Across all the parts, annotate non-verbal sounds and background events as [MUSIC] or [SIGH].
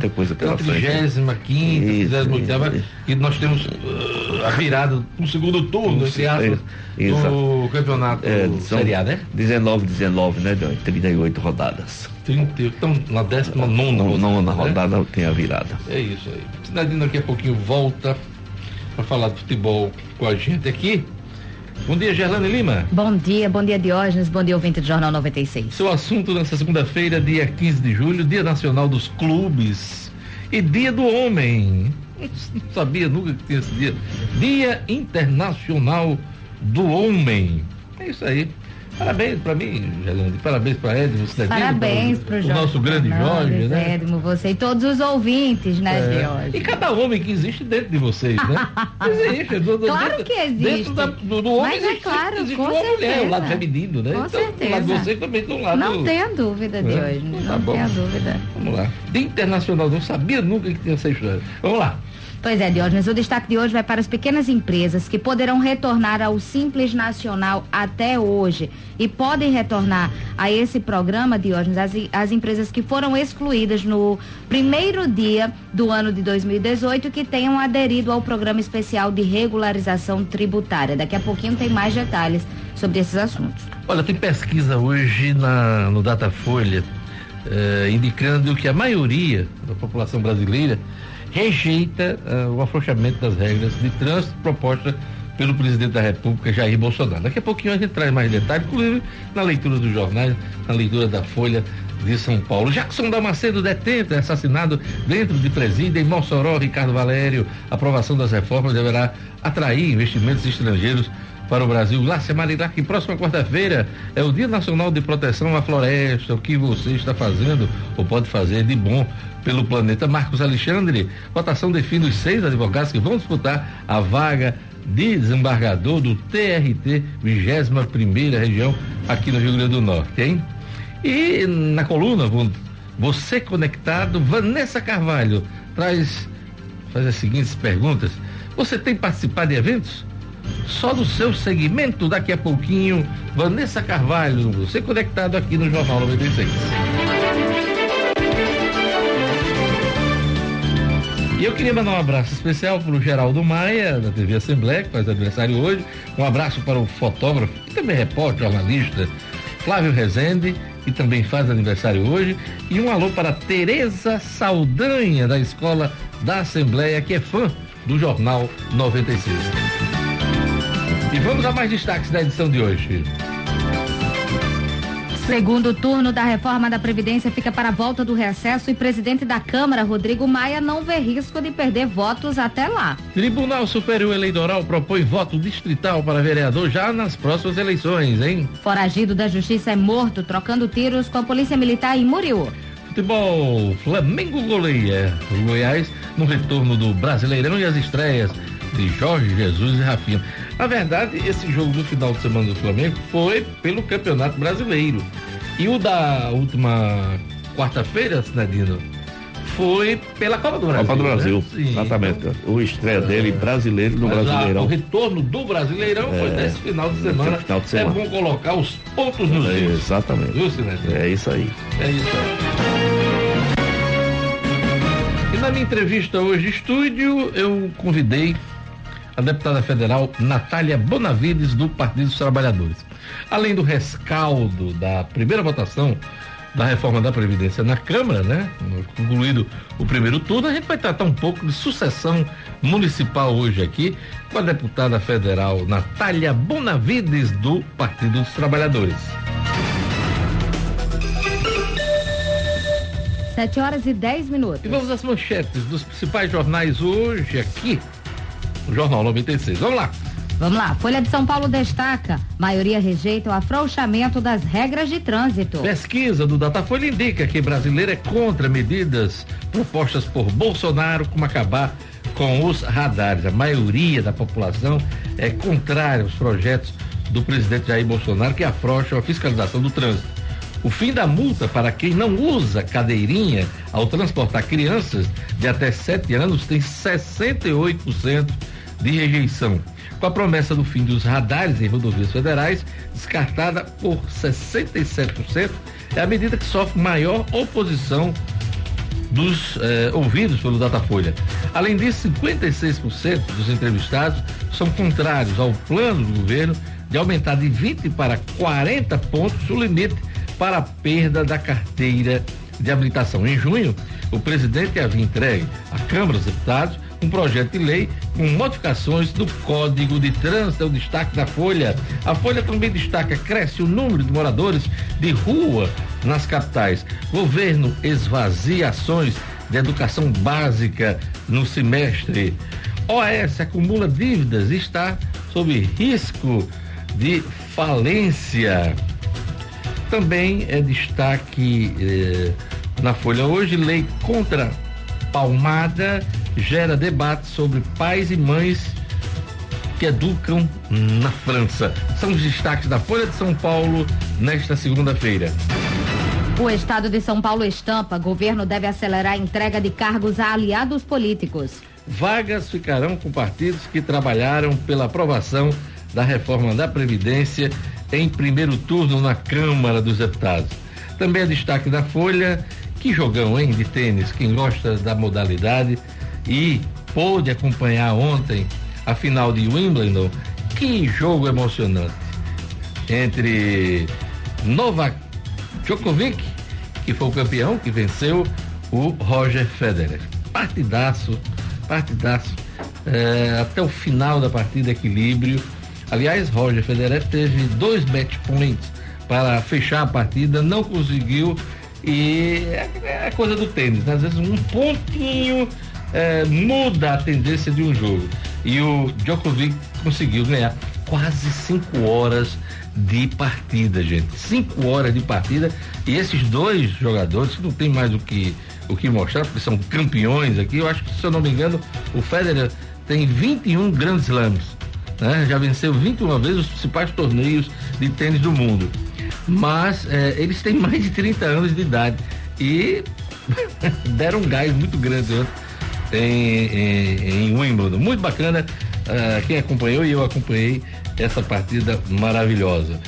muita coisa pela frente. 35 quinta, 38 e nós temos uh, a virada no segundo turno, esse aspas, do campeonato é, Série A, né? 19, 19, né? 38 rodadas. 30, então, na 19 rodada. Nona rodada né? tem a virada. É isso aí. Cidadino daqui a pouquinho volta para falar de futebol com a gente aqui. Bom dia, Gerlane Lima. Bom dia, bom dia, Diógenes, bom dia, ouvinte do Jornal 96. Seu assunto nessa segunda-feira, dia 15 de julho, Dia Nacional dos Clubes e Dia do Homem. Não sabia nunca que tinha esse dia. Dia Internacional do Homem. É isso aí. Parabéns para mim, Gelande. Parabéns para Edmo Cidadino. Parabéns para o nosso grande Jorge, né? Edmo, você e todos os ouvintes, né, é. Jorge? E cada homem que existe dentro de vocês, né? [LAUGHS] existe. Do, do, claro dentro, que existe. Dentro da, do, do homem Mas é existe, claro, existe com uma certeza. mulher, o lado feminino, né? Com então, certeza. O lado de vocês também tem um lado... Não tenha dúvida, de hoje. Então tá não tenha dúvida. Vamos lá. Dia Internacional, não sabia nunca que tinha essa história. Vamos lá. Pois é, Diógenes, o destaque de hoje vai para as pequenas empresas que poderão retornar ao Simples Nacional até hoje e podem retornar a esse programa, Diógenes, as, as empresas que foram excluídas no primeiro dia do ano de 2018 que tenham aderido ao programa especial de regularização tributária. Daqui a pouquinho tem mais detalhes sobre esses assuntos. Olha, tem pesquisa hoje na, no Datafolha eh, indicando que a maioria da população brasileira rejeita uh, o afrouxamento das regras de trânsito proposta pelo presidente da República, Jair Bolsonaro. Daqui a pouquinho a gente traz mais detalhes, inclusive na leitura dos jornais, na leitura da Folha de São Paulo. Jackson Damasceno detento, assassinado dentro de presídio em Mossoró, Ricardo Valério. A aprovação das reformas deverá atrair investimentos estrangeiros para o Brasil. Lácia Marilac, próxima quarta-feira é o Dia Nacional de Proteção à Floresta. O que você está fazendo ou pode fazer de bom pelo planeta? Marcos Alexandre, votação define os seis advogados que vão disputar a vaga de desembargador do TRT, 21 primeira região aqui no Rio Grande do Norte, hein? E na coluna, você conectado, Vanessa Carvalho traz faz as seguintes perguntas. Você tem participado de eventos? só do seu segmento. Daqui a pouquinho, Vanessa Carvalho, você conectado aqui no Jornal 96. E eu queria mandar um abraço especial para o Geraldo Maia, da TV Assembleia, que faz aniversário hoje. Um abraço para o fotógrafo, também é repórter, jornalista, Flávio Rezende, que também faz aniversário hoje. E um alô para Tereza Saldanha, da Escola da Assembleia, que é fã do Jornal 96. E vamos a mais destaques da edição de hoje. Segundo turno da reforma da Previdência fica para a volta do recesso e presidente da Câmara, Rodrigo Maia, não vê risco de perder votos até lá. Tribunal Superior Eleitoral propõe voto distrital para vereador já nas próximas eleições, hein? Foragido da Justiça é morto trocando tiros com a Polícia Militar em Muriú. Futebol, Flamengo goleia. O Goiás no retorno do Brasileirão e as estreias de Jorge Jesus e Rafinha. Na verdade, esse jogo do final de semana do Flamengo foi pelo Campeonato Brasileiro. E o da última quarta-feira, Sinadino, foi pela Copa do Brasil. Copa do Brasil, né? Exatamente. Então, o estreia dele brasileiro no Brasileirão. A, o retorno do Brasileirão é, foi nesse final de semana. Final de semana. É bom colocar os pontos nos é, Exatamente. Viu, É isso aí. É isso aí. E na minha entrevista hoje, estúdio, eu convidei a deputada federal Natália Bonavides, do Partido dos Trabalhadores. Além do rescaldo da primeira votação da reforma da Previdência na Câmara, né? Concluído o primeiro turno, a gente vai tratar um pouco de sucessão municipal hoje aqui com a deputada federal Natália Bonavides, do Partido dos Trabalhadores. Sete horas e dez minutos. E vamos às manchetes dos principais jornais hoje aqui Jornal 96. Vamos lá. Vamos lá. Folha de São Paulo destaca: maioria rejeita o afrouxamento das regras de trânsito. Pesquisa do Datafolha indica que brasileiro é contra medidas propostas por Bolsonaro como acabar com os radares. A maioria da população é contrária aos projetos do presidente Jair Bolsonaro que afrouxam a fiscalização do trânsito. O fim da multa para quem não usa cadeirinha ao transportar crianças de até 7 anos tem 68% de rejeição. Com a promessa do fim dos radares em rodovias federais, descartada por 67%, é a medida que sofre maior oposição dos eh, ouvidos pelo Datafolha. Além disso, 56% dos entrevistados são contrários ao plano do governo de aumentar de 20 para 40 pontos o limite para a perda da carteira de habilitação. Em junho, o presidente havia entregue à Câmara dos Deputados um projeto de lei com modificações do Código de Trânsito, é o destaque da Folha. A Folha também destaca cresce o número de moradores de rua nas capitais. Governo esvazia ações de educação básica no semestre. OAS acumula dívidas e está sob risco de falência. Também é destaque eh, na Folha hoje, lei contra palmada gera debate sobre pais e mães que educam na França. São os destaques da Folha de São Paulo nesta segunda-feira. O estado de São Paulo estampa: governo deve acelerar a entrega de cargos a aliados políticos. Vagas ficarão com partidos que trabalharam pela aprovação da reforma da Previdência em primeiro turno na Câmara dos Deputados. Também é destaque da Folha, que jogão, hein, de tênis, quem gosta da modalidade e pôde acompanhar ontem a final de Wimbledon, que jogo emocionante entre Novak Djokovic, que foi o campeão, que venceu o Roger Federer. Partidaço, partidaço, é, até o final da partida, equilíbrio. Aliás, Roger Federer teve dois match points para fechar a partida, não conseguiu e é, é coisa do tênis, né? às vezes um pontinho é, muda a tendência de um jogo. E o Djokovic conseguiu ganhar quase cinco horas de partida, gente. Cinco horas de partida. E esses dois jogadores, não tem mais o que, o que mostrar, porque são campeões aqui, eu acho que, se eu não me engano, o Federer tem 21 grandes slams né? Já venceu 21 vezes os principais torneios de tênis do mundo. Mas é, eles têm mais de 30 anos de idade e [LAUGHS] deram um gás muito grande em, em, em Wimbledon. Muito bacana. Uh, quem acompanhou e eu acompanhei essa partida maravilhosa.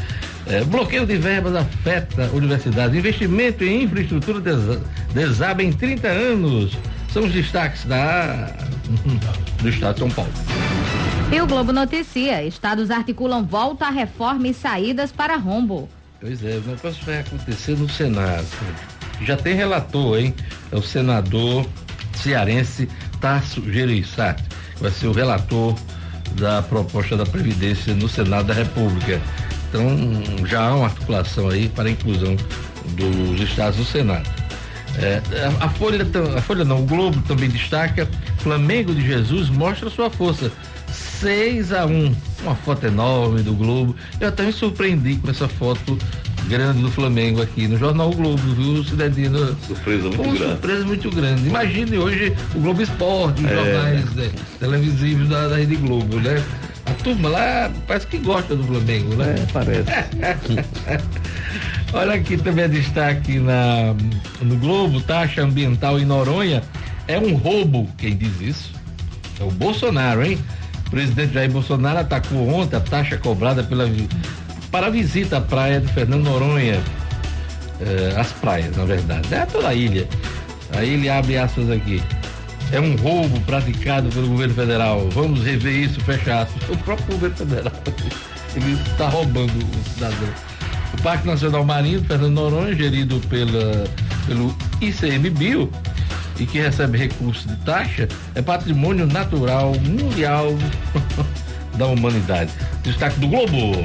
É, bloqueio de verbas afeta universidades. Investimento em infraestrutura desaba em 30 anos. São os destaques da, do Estado de São Paulo. E o Globo noticia: estados articulam volta à reforma e saídas para rombo. Pois é, o negócio vai acontecer no Senado. Já tem relator, hein? É o senador cearense Tasso Gereissati, que vai ser o relator da proposta da Previdência no Senado da República. Então, já há uma articulação aí para a inclusão dos estados no Senado. É, a, Folha, a Folha não, o Globo também destaca: Flamengo de Jesus mostra sua força 6 a 1 Uma foto enorme do Globo. Eu até me surpreendi com essa foto grande do Flamengo aqui no Jornal o Globo, viu, Cidadino? Surpresa muito grande. Surpresa muito grande. Imagine hoje o Globo Esporte, os é. jornais né, televisivos da, da Rede Globo, né? A turma lá parece que gosta do Flamengo, né? É, parece. [LAUGHS] Olha aqui também é destaque na, no Globo, taxa ambiental em Noronha é um roubo, quem diz isso? É o Bolsonaro, hein? presidente Jair Bolsonaro atacou ontem a taxa cobrada pela, para a visita à praia de Fernando Noronha. Eh, as praias, na verdade. É toda a ilha. Aí ele abre aspas aqui. É um roubo praticado pelo governo federal. Vamos rever isso, fecha aspas. O próprio governo federal. [LAUGHS] Ele está roubando o cidadão. O Parque Nacional Marinho Fernando Noronha, gerido pela, pelo ICMBio, e que recebe recursos de taxa é patrimônio natural mundial [LAUGHS] da humanidade. Destaque do Globo.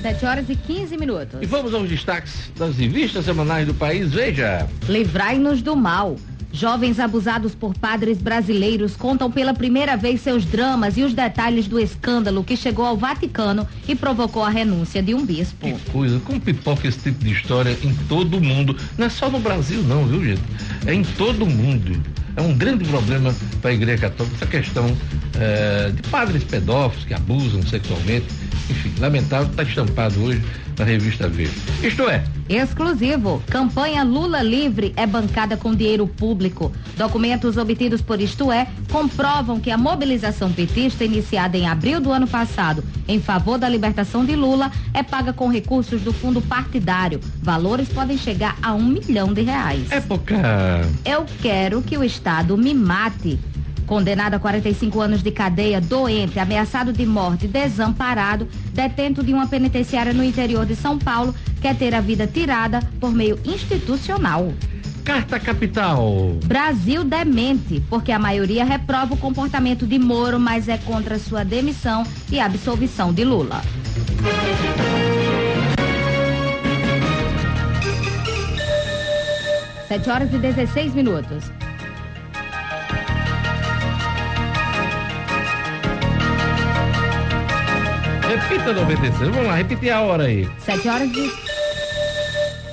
Sete horas e 15 minutos. E vamos aos destaques das revistas semanais do país. Veja. Livrai-nos do mal. Jovens abusados por padres brasileiros contam pela primeira vez seus dramas e os detalhes do escândalo que chegou ao Vaticano e provocou a renúncia de um bispo. Que coisa, como pipoca esse tipo de história em todo o mundo. Não é só no Brasil, não, viu, gente? É em todo o mundo. é um grande problema para a Igreja Católica, essa questão é, de padres pedófilos que abusam sexualmente. Enfim, lamentável, está estampado hoje na revista Veja. Isto é. Exclusivo. Campanha Lula Livre é bancada com dinheiro público. Documentos obtidos por Isto é comprovam que a mobilização petista iniciada em abril do ano passado em favor da libertação de Lula é paga com recursos do fundo partidário. Valores podem chegar a um milhão de reais. Época. Eu quero que o Estado me mate Condenado a 45 anos de cadeia, doente, ameaçado de morte, desamparado, detento de uma penitenciária no interior de São Paulo, quer ter a vida tirada por meio institucional. Carta Capital. Brasil demente, porque a maioria reprova o comportamento de Moro, mas é contra sua demissão e absolvição de Lula. Sete horas e 16 minutos. Repita 96. Vamos lá, repetir a hora aí. 7 horas e.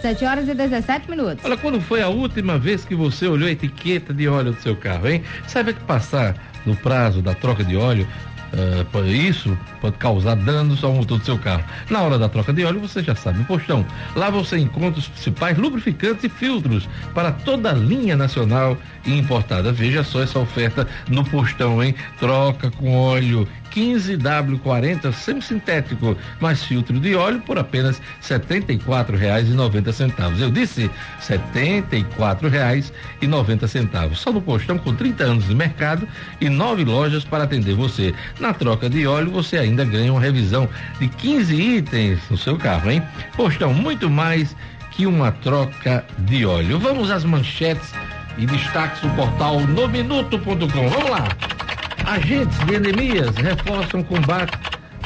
7 horas e 17 minutos. Olha, quando foi a última vez que você olhou a etiqueta de óleo do seu carro, hein? Sabe que passar no prazo da troca de óleo, Uh, isso pode causar danos ao motor do seu carro. Na hora da troca de óleo, você já sabe, postão. Lá você encontra os principais lubrificantes e filtros para toda a linha nacional e importada. Veja só essa oferta no postão, hein? Troca com óleo 15W40 semi-sintético, mais filtro de óleo por apenas R$ 74,90. Eu disse R$ 74,90. Só no postão com 30 anos de mercado e nove lojas para atender você. Na troca de óleo, você ainda ganha uma revisão de 15 itens no seu carro, hein? Postão muito mais que uma troca de óleo. Vamos às manchetes e destaques do portal nominuto.com. Vamos lá! Agentes de endemias reforçam combate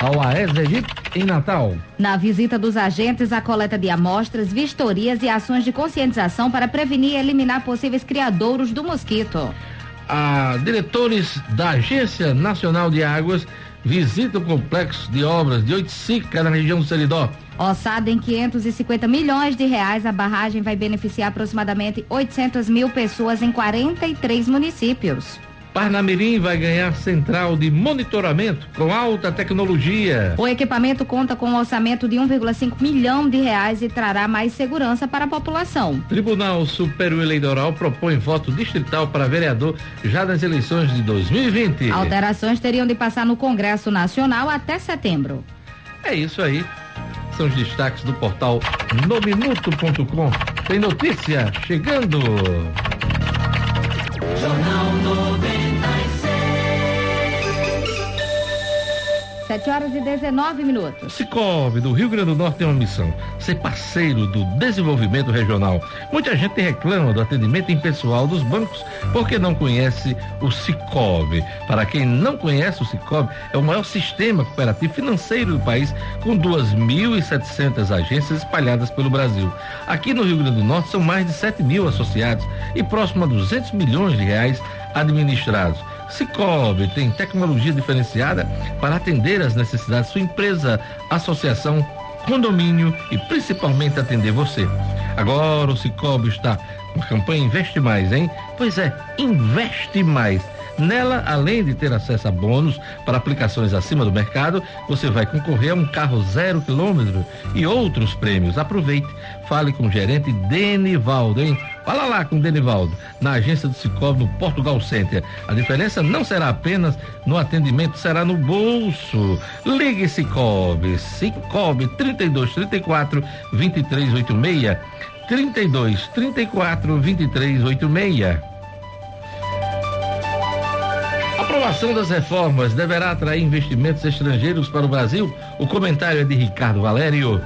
ao Aedes aegypti em Natal. Na visita dos agentes, a coleta de amostras, vistorias e ações de conscientização para prevenir e eliminar possíveis criadouros do mosquito. A diretores da Agência Nacional de Águas visitam o complexo de obras de Oiticica, na região do Seridó. Orçada em 550 milhões de reais, a barragem vai beneficiar aproximadamente 800 mil pessoas em 43 municípios. Parnamirim vai ganhar central de monitoramento com alta tecnologia. O equipamento conta com um orçamento de 1,5 milhão de reais e trará mais segurança para a população. Tribunal Superior Eleitoral propõe voto distrital para vereador já nas eleições de 2020. Alterações teriam de passar no Congresso Nacional até setembro. É isso aí. São os destaques do portal nominuto.com. Tem notícia chegando. Jornal 7 horas e 19 minutos. Cicobi, do Rio Grande do Norte, tem uma missão: ser parceiro do desenvolvimento regional. Muita gente reclama do atendimento impessoal dos bancos porque não conhece o Cicobi. Para quem não conhece o Cicobi, é o maior sistema cooperativo financeiro do país, com 2.700 agências espalhadas pelo Brasil. Aqui no Rio Grande do Norte são mais de 7 mil associados e próximo a 200 milhões de reais administrados. Cicobi tem tecnologia diferenciada para atender às necessidades da sua empresa, associação, condomínio e principalmente atender você. Agora o Cicobi está com a campanha Investe Mais, hein? Pois é, investe mais Nela, além de ter acesso a bônus para aplicações acima do mercado, você vai concorrer a um carro zero quilômetro e outros prêmios. Aproveite, fale com o gerente Denivaldo, hein? Fala lá com o Denivaldo, na agência do Cicobi no Portugal Center. A diferença não será apenas no atendimento, será no bolso. Ligue Cicobi, Cicobi 32 34 23 86 32 34 23 aprovação das reformas deverá atrair investimentos estrangeiros para o Brasil? O comentário é de Ricardo Valério.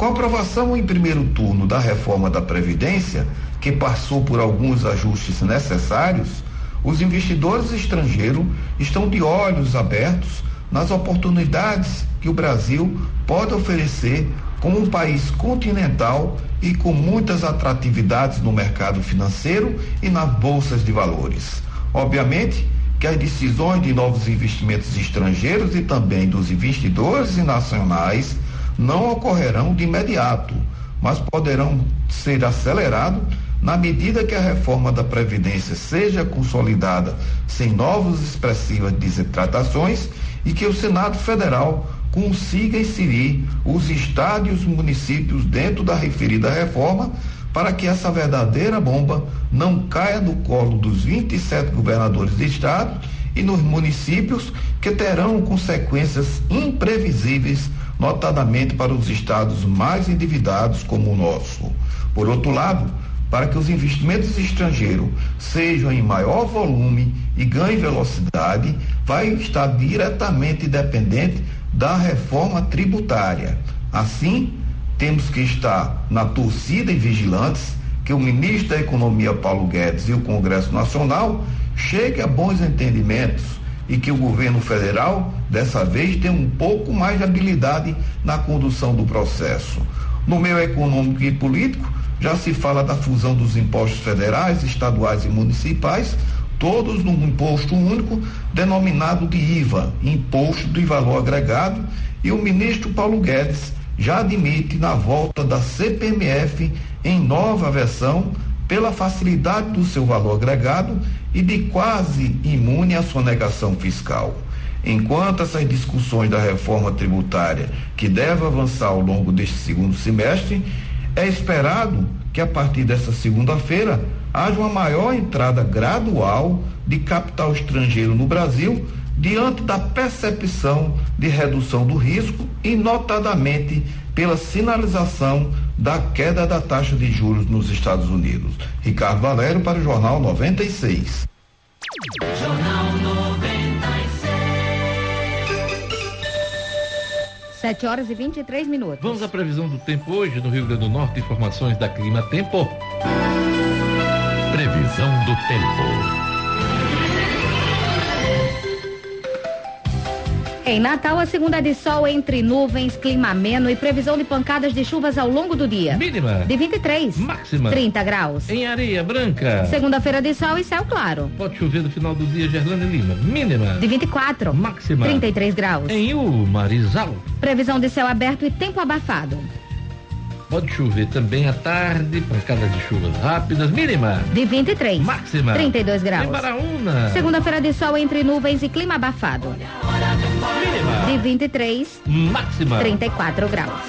Com a aprovação em primeiro turno da reforma da Previdência, que passou por alguns ajustes necessários, os investidores estrangeiros estão de olhos abertos nas oportunidades que o Brasil pode oferecer como um país continental e com muitas atratividades no mercado financeiro e nas bolsas de valores. Obviamente que as decisões de novos investimentos estrangeiros e também dos investidores nacionais não ocorrerão de imediato, mas poderão ser acelerados na medida que a reforma da Previdência seja consolidada sem novas expressivas desetratações e que o Senado Federal consiga inserir os estados e os municípios dentro da referida reforma para que essa verdadeira bomba não caia no colo dos 27 governadores de estado e nos municípios que terão consequências imprevisíveis, notadamente para os estados mais endividados como o nosso. Por outro lado, para que os investimentos estrangeiros sejam em maior volume e ganhem velocidade, vai estar diretamente dependente da reforma tributária. Assim, temos que estar na torcida e vigilantes que o ministro da Economia Paulo Guedes e o Congresso Nacional cheguem a bons entendimentos e que o governo federal, dessa vez, tenha um pouco mais de habilidade na condução do processo. No meio econômico e político, já se fala da fusão dos impostos federais, estaduais e municipais, todos num imposto único denominado de IVA, Imposto de Valor Agregado, e o ministro Paulo Guedes já admite na volta da CPMF em nova versão pela facilidade do seu valor agregado e de quase imune à sonegação fiscal. Enquanto essas discussões da reforma tributária, que deve avançar ao longo deste segundo semestre, é esperado que a partir dessa segunda-feira haja uma maior entrada gradual de capital estrangeiro no Brasil diante da percepção de redução do risco e notadamente pela sinalização da queda da taxa de juros nos Estados Unidos. Ricardo Valério para o Jornal 96. Jornal 7 horas e 23 minutos. Vamos à previsão do tempo hoje no Rio Grande do Norte. Informações da Clima Tempo. Previsão do tempo. Em Natal, a segunda de sol entre nuvens, clima ameno e previsão de pancadas de chuvas ao longo do dia. Mínima. De 23. Máxima. 30 graus. Em areia branca. Segunda-feira de sol e céu claro. Pode chover no final do dia, Gerlane Lima. Mínima. De 24. Máxima. 33 graus. Em U, Marizal. Previsão de céu aberto e tempo abafado. Pode chover também à tarde, pancada de chuvas rápidas, mínima. De 23. Máxima. 32 graus. Em Baraúna. Segunda-feira de sol entre nuvens e clima abafado. Mínima. De 23. Máxima. 34 graus.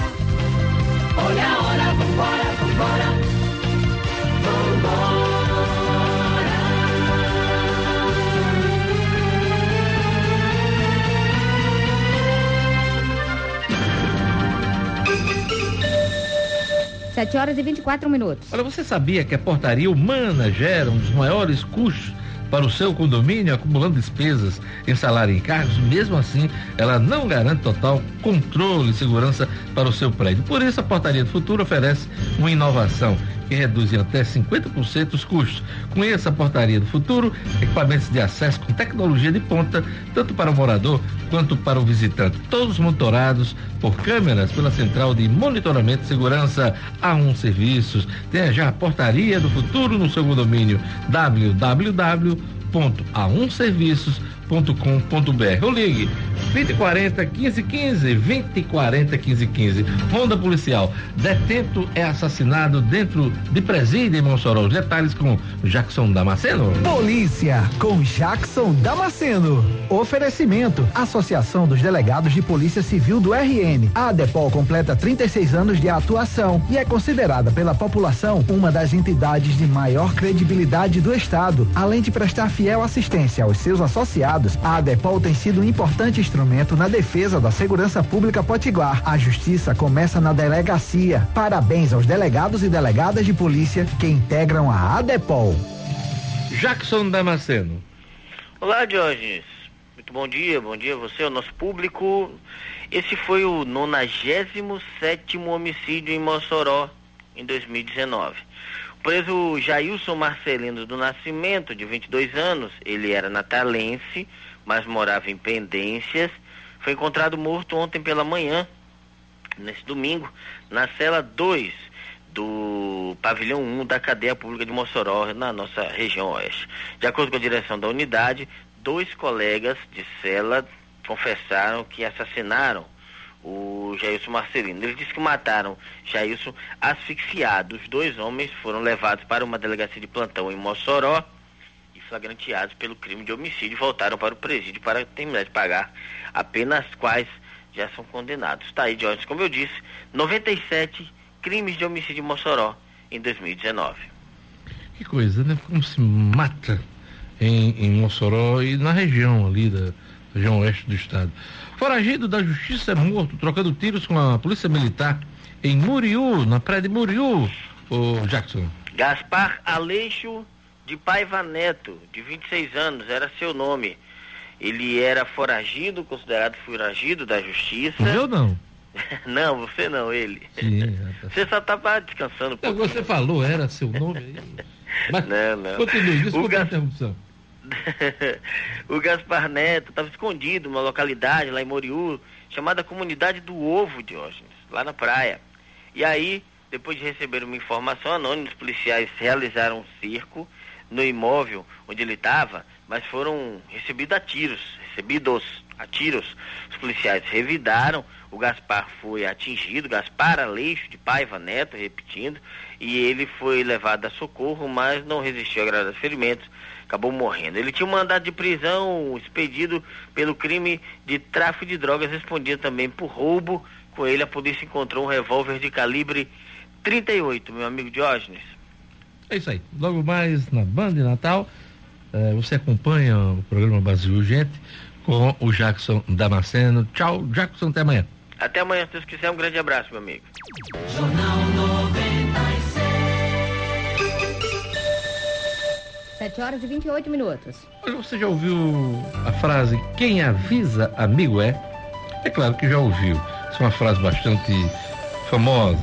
Olha a hora, vambora. Vambora. 7 horas e 24 minutos. Olha, você sabia que a portaria humana gera um dos maiores custos para o seu condomínio, acumulando despesas em salário e encargos, mesmo assim, ela não garante total controle e segurança para o seu prédio. Por isso, a Portaria do Futuro oferece uma inovação que reduz em até 50% os custos. Conheça a Portaria do Futuro, equipamentos de acesso com tecnologia de ponta, tanto para o morador quanto para o visitante. Todos monitorados por câmeras pela Central de Monitoramento e Segurança A1 Serviços. Tenha já a Portaria do Futuro no seu condomínio www.a1serviços.com.br ou ligue 2040 1515 2040 1515. Ronda Policial. Detento é assassinado dentro de presídio em Mossoró. Os detalhes com Jackson Damasceno. Polícia com Jackson Damasceno. Oferecimento. Associação dos Delegados de Polícia Civil do RN. A ADEPOL completa 36 anos de atuação e é considerada pela população uma das entidades de maior credibilidade do Estado. Além de prestar fiel assistência aos seus associados, a ADEPOL tem sido um importante instrumento na defesa da segurança pública potiguar. A justiça começa na delegacia. Parabéns aos delegados e delegadas de polícia que integram a ADEPOL. Jackson Damasceno. Olá, Diógenes. Muito bom dia, bom dia a você, ao nosso público. Esse foi o 97 homicídio em Mossoró em 2019. Preso Jailson Marcelino do Nascimento, de 22 anos, ele era natalense, mas morava em Pendências, foi encontrado morto ontem pela manhã, nesse domingo, na cela 2 do pavilhão 1 da cadeia pública de Mossoró, na nossa região oeste. De acordo com a direção da unidade, dois colegas de cela confessaram que assassinaram o Jailson Marcelino. Eles disse que mataram Jailson asfixiado. Os dois homens foram levados para uma delegacia de plantão em Mossoró e flagranteados pelo crime de homicídio voltaram para o presídio para terminar de pagar apenas quais já são condenados. Está aí, Jorge, como eu disse, 97 crimes de homicídio em Mossoró em 2019. Que coisa, né? Como se mata em, em Mossoró e na região ali da região oeste do estado. Foragido da justiça é morto trocando tiros com a polícia militar em Muriú, na praia de Muriú, o Jackson. Gaspar Aleixo de Paiva Neto, de 26 anos, era seu nome. Ele era foragido, considerado foragido da justiça. Eu não. [LAUGHS] não, você não, ele. Sim, tá você só estava descansando. Então, você falou, era seu nome aí. [LAUGHS] Mas, não, não. Continue, desculpa Gas... a interrupção. [LAUGHS] o Gaspar Neto estava escondido numa localidade lá em Moriú, chamada Comunidade do Ovo, Diógenes, lá na praia. E aí, depois de receber uma informação anônima, os policiais realizaram um circo no imóvel onde ele estava, mas foram recebidos a tiros, recebidos a tiros. Os policiais revidaram, o Gaspar foi atingido, Gaspar Aleixo de Paiva Neto, repetindo, e ele foi levado a socorro, mas não resistiu a graves ferimentos, acabou morrendo. Ele tinha um mandado de prisão expedido pelo crime de tráfico de drogas, respondia também por roubo. Com ele, a polícia encontrou um revólver de calibre 38, meu amigo Diógenes. É isso aí. Logo mais na Band de Natal, eh, você acompanha o programa Brasil Urgente com o Jackson Damasceno. Tchau, Jackson, até amanhã. Até amanhã, se Deus quiser. Um grande abraço, meu amigo. Jornal 96. 7 horas e 28 minutos. Você já ouviu a frase quem avisa amigo é? É claro que já ouviu. Isso é uma frase bastante famosa.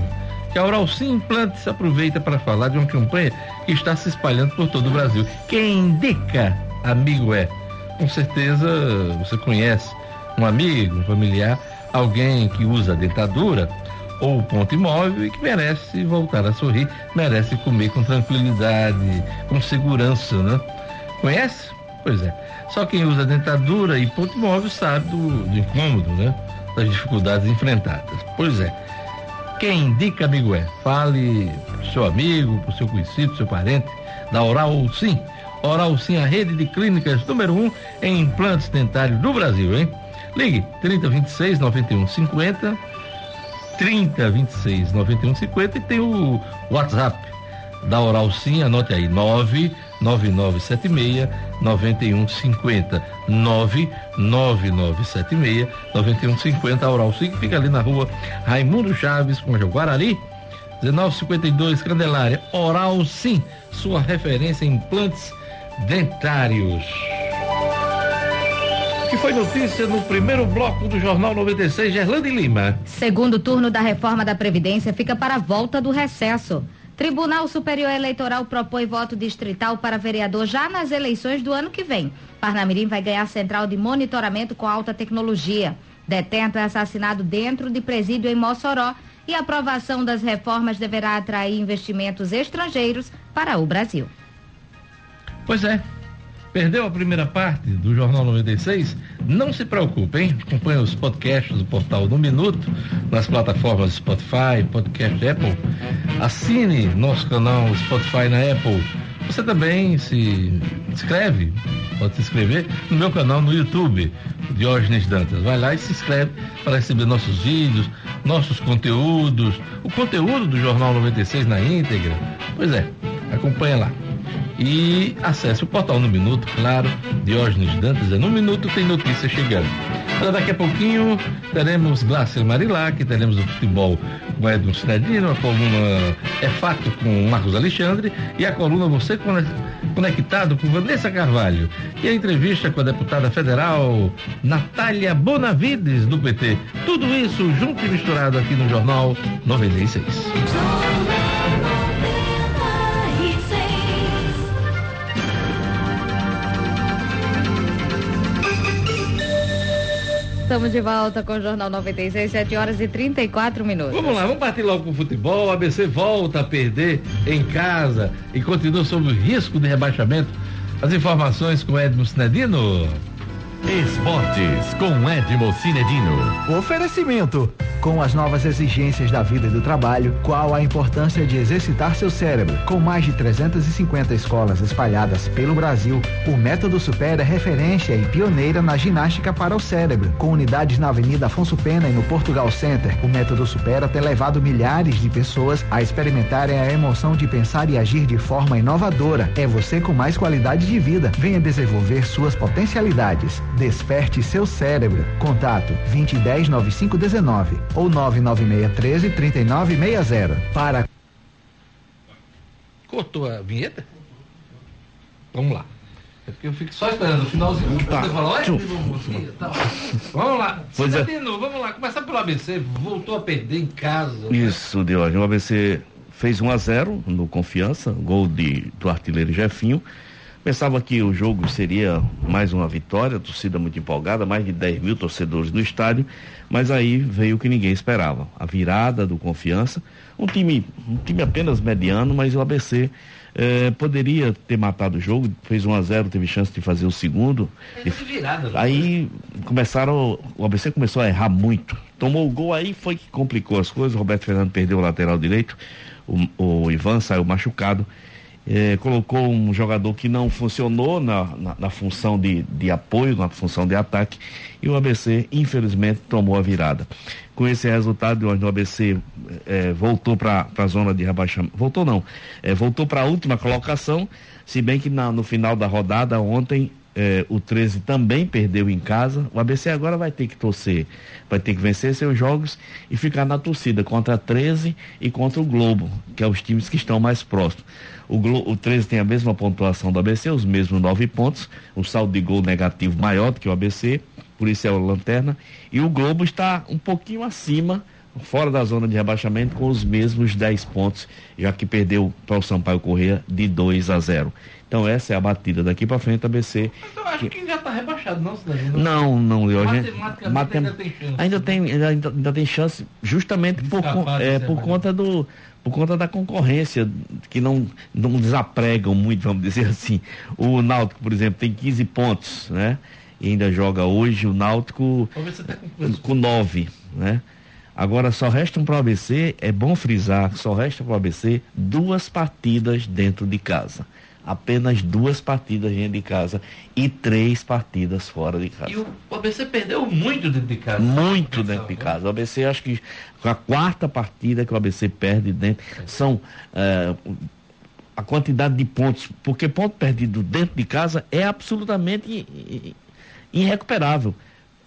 Que a Oral Sim Implantes aproveita para falar de uma campanha que está se espalhando por todo o Brasil. Quem indica amigo é? Com certeza você conhece um amigo, um familiar, alguém que usa dentadura ou ponto imóvel e que merece voltar a sorrir, merece comer com tranquilidade, com segurança, né? Conhece? Pois é. Só quem usa dentadura e ponto imóvel sabe do, do incômodo, né? Das dificuldades enfrentadas. Pois é. Quem indica, amigo, é? Fale pro seu amigo, pro seu conhecido, pro seu parente, da Oral Sim. Oral Sim, a rede de clínicas número um em implantes dentários do Brasil, hein? Ligue 3026 9150 30 26 91 50 e tem o WhatsApp da Oral Sim, anote aí, 99976 9150 99976 9150 a Oral Sim, que fica ali na rua Raimundo Chaves, com Guarari 1952 Candelária, Oral Sim, sua referência em implantes dentários foi notícia no primeiro bloco do Jornal 96, Gerlande Lima. Segundo turno da reforma da Previdência fica para a volta do recesso. Tribunal Superior Eleitoral propõe voto distrital para vereador já nas eleições do ano que vem. Parnamirim vai ganhar central de monitoramento com alta tecnologia. Detento é assassinado dentro de presídio em Mossoró e a aprovação das reformas deverá atrair investimentos estrangeiros para o Brasil. Pois é, Perdeu a primeira parte do Jornal 96? Não se preocupe, hein? Acompanhe os podcasts do portal No Minuto, nas plataformas Spotify, Podcast Apple. Assine nosso canal Spotify na Apple. Você também se inscreve, pode se inscrever no meu canal no YouTube, Diógenes Dantas. Vai lá e se inscreve para receber nossos vídeos, nossos conteúdos, o conteúdo do Jornal 96 na íntegra. Pois é, acompanha lá. E acesse o portal No Minuto, claro, Diógenes Dantas. É No Minuto tem notícia chegando. Daqui a pouquinho teremos Glácia Marilac, teremos o futebol com Edson Cidadino, a coluna É Fato com Marcos Alexandre e a coluna Você Conectado com Vanessa Carvalho. E a entrevista com a deputada federal Natália Bonavides, do PT. Tudo isso junto e misturado aqui no Jornal 96. Estamos de volta com o Jornal 96, 7 horas e 34 minutos. Vamos lá, vamos partir logo com o futebol. A ABC volta a perder em casa e continua sob o risco de rebaixamento. As informações com Edmo Sinedino. Esportes com Edmo Cinedino. Oferecimento. Com as novas exigências da vida e do trabalho, qual a importância de exercitar seu cérebro? Com mais de 350 escolas espalhadas pelo Brasil, o Método Super é referência e pioneira na ginástica para o cérebro. Com unidades na Avenida Afonso Pena e no Portugal Center, o Método Supera tem levado milhares de pessoas a experimentarem a emoção de pensar e agir de forma inovadora. É você com mais qualidade de vida. Venha desenvolver suas potencialidades. Desperte seu cérebro. Contato 2010 9519 ou 99613 3960. Para Cortou a vinheta? Vamos lá. É porque eu fico só esperando o finalzinho. Tá. Você falou, "Oi, Tchum. vamos tá. Vamos lá. Pois é. Vamos lá. Começar pelo ABC. Voltou a perder em casa. Isso, Diógenes. O ABC fez 1 a 0 no Confiança, gol de, do artilheiro Jefinho. Pensava que o jogo seria mais uma vitória, torcida muito empolgada, mais de 10 mil torcedores no estádio, mas aí veio o que ninguém esperava. A virada do Confiança, um time, um time apenas mediano, mas o ABC eh, poderia ter matado o jogo, fez 1 a 0 teve chance de fazer o segundo. Teve virada, né? Aí começaram, o ABC começou a errar muito. Tomou o gol aí, foi que complicou as coisas. O Roberto Fernando perdeu o lateral direito, o, o Ivan saiu machucado. Eh, colocou um jogador que não funcionou na, na, na função de, de apoio, na função de ataque, e o ABC, infelizmente, tomou a virada. Com esse resultado, hoje o ABC eh, voltou para a zona de rebaixamento. Voltou não, eh, voltou para a última colocação, se bem que na- no final da rodada ontem o 13 também perdeu em casa. O ABC agora vai ter que torcer, vai ter que vencer seus jogos e ficar na torcida contra a 13 e contra o Globo, que é os times que estão mais próximos. O, Glo- o 13 tem a mesma pontuação do ABC, os mesmos nove pontos, o saldo de gol negativo maior do que o ABC, por isso é o Lanterna. E o Globo está um pouquinho acima, fora da zona de rebaixamento, com os mesmos 10 pontos, já que perdeu para o Sampaio Correia de 2 a 0. Então essa é a batida daqui para frente, a ABC. Mas eu acho que já está rebaixado, não, Cidadino? Não, não. Matematicamente Matem- ainda tem chance. Ainda tem, ainda, ainda tem chance, justamente por, é, ser por conta do por conta da concorrência que não não desapregam muito, vamos dizer [LAUGHS] assim. O Náutico, por exemplo, tem 15 pontos, né? E ainda joga hoje o Náutico tá com com 9, né? Agora só restam para o ABC, é bom frisar, só resta para o ABC duas partidas dentro de casa. Apenas duas partidas dentro de casa e três partidas fora de casa. E o ABC perdeu muito dentro de casa. Muito dentro de casa. O ABC, acho que a quarta partida que o ABC perde dentro são eh, a quantidade de pontos, porque ponto perdido dentro de casa é absolutamente irrecuperável.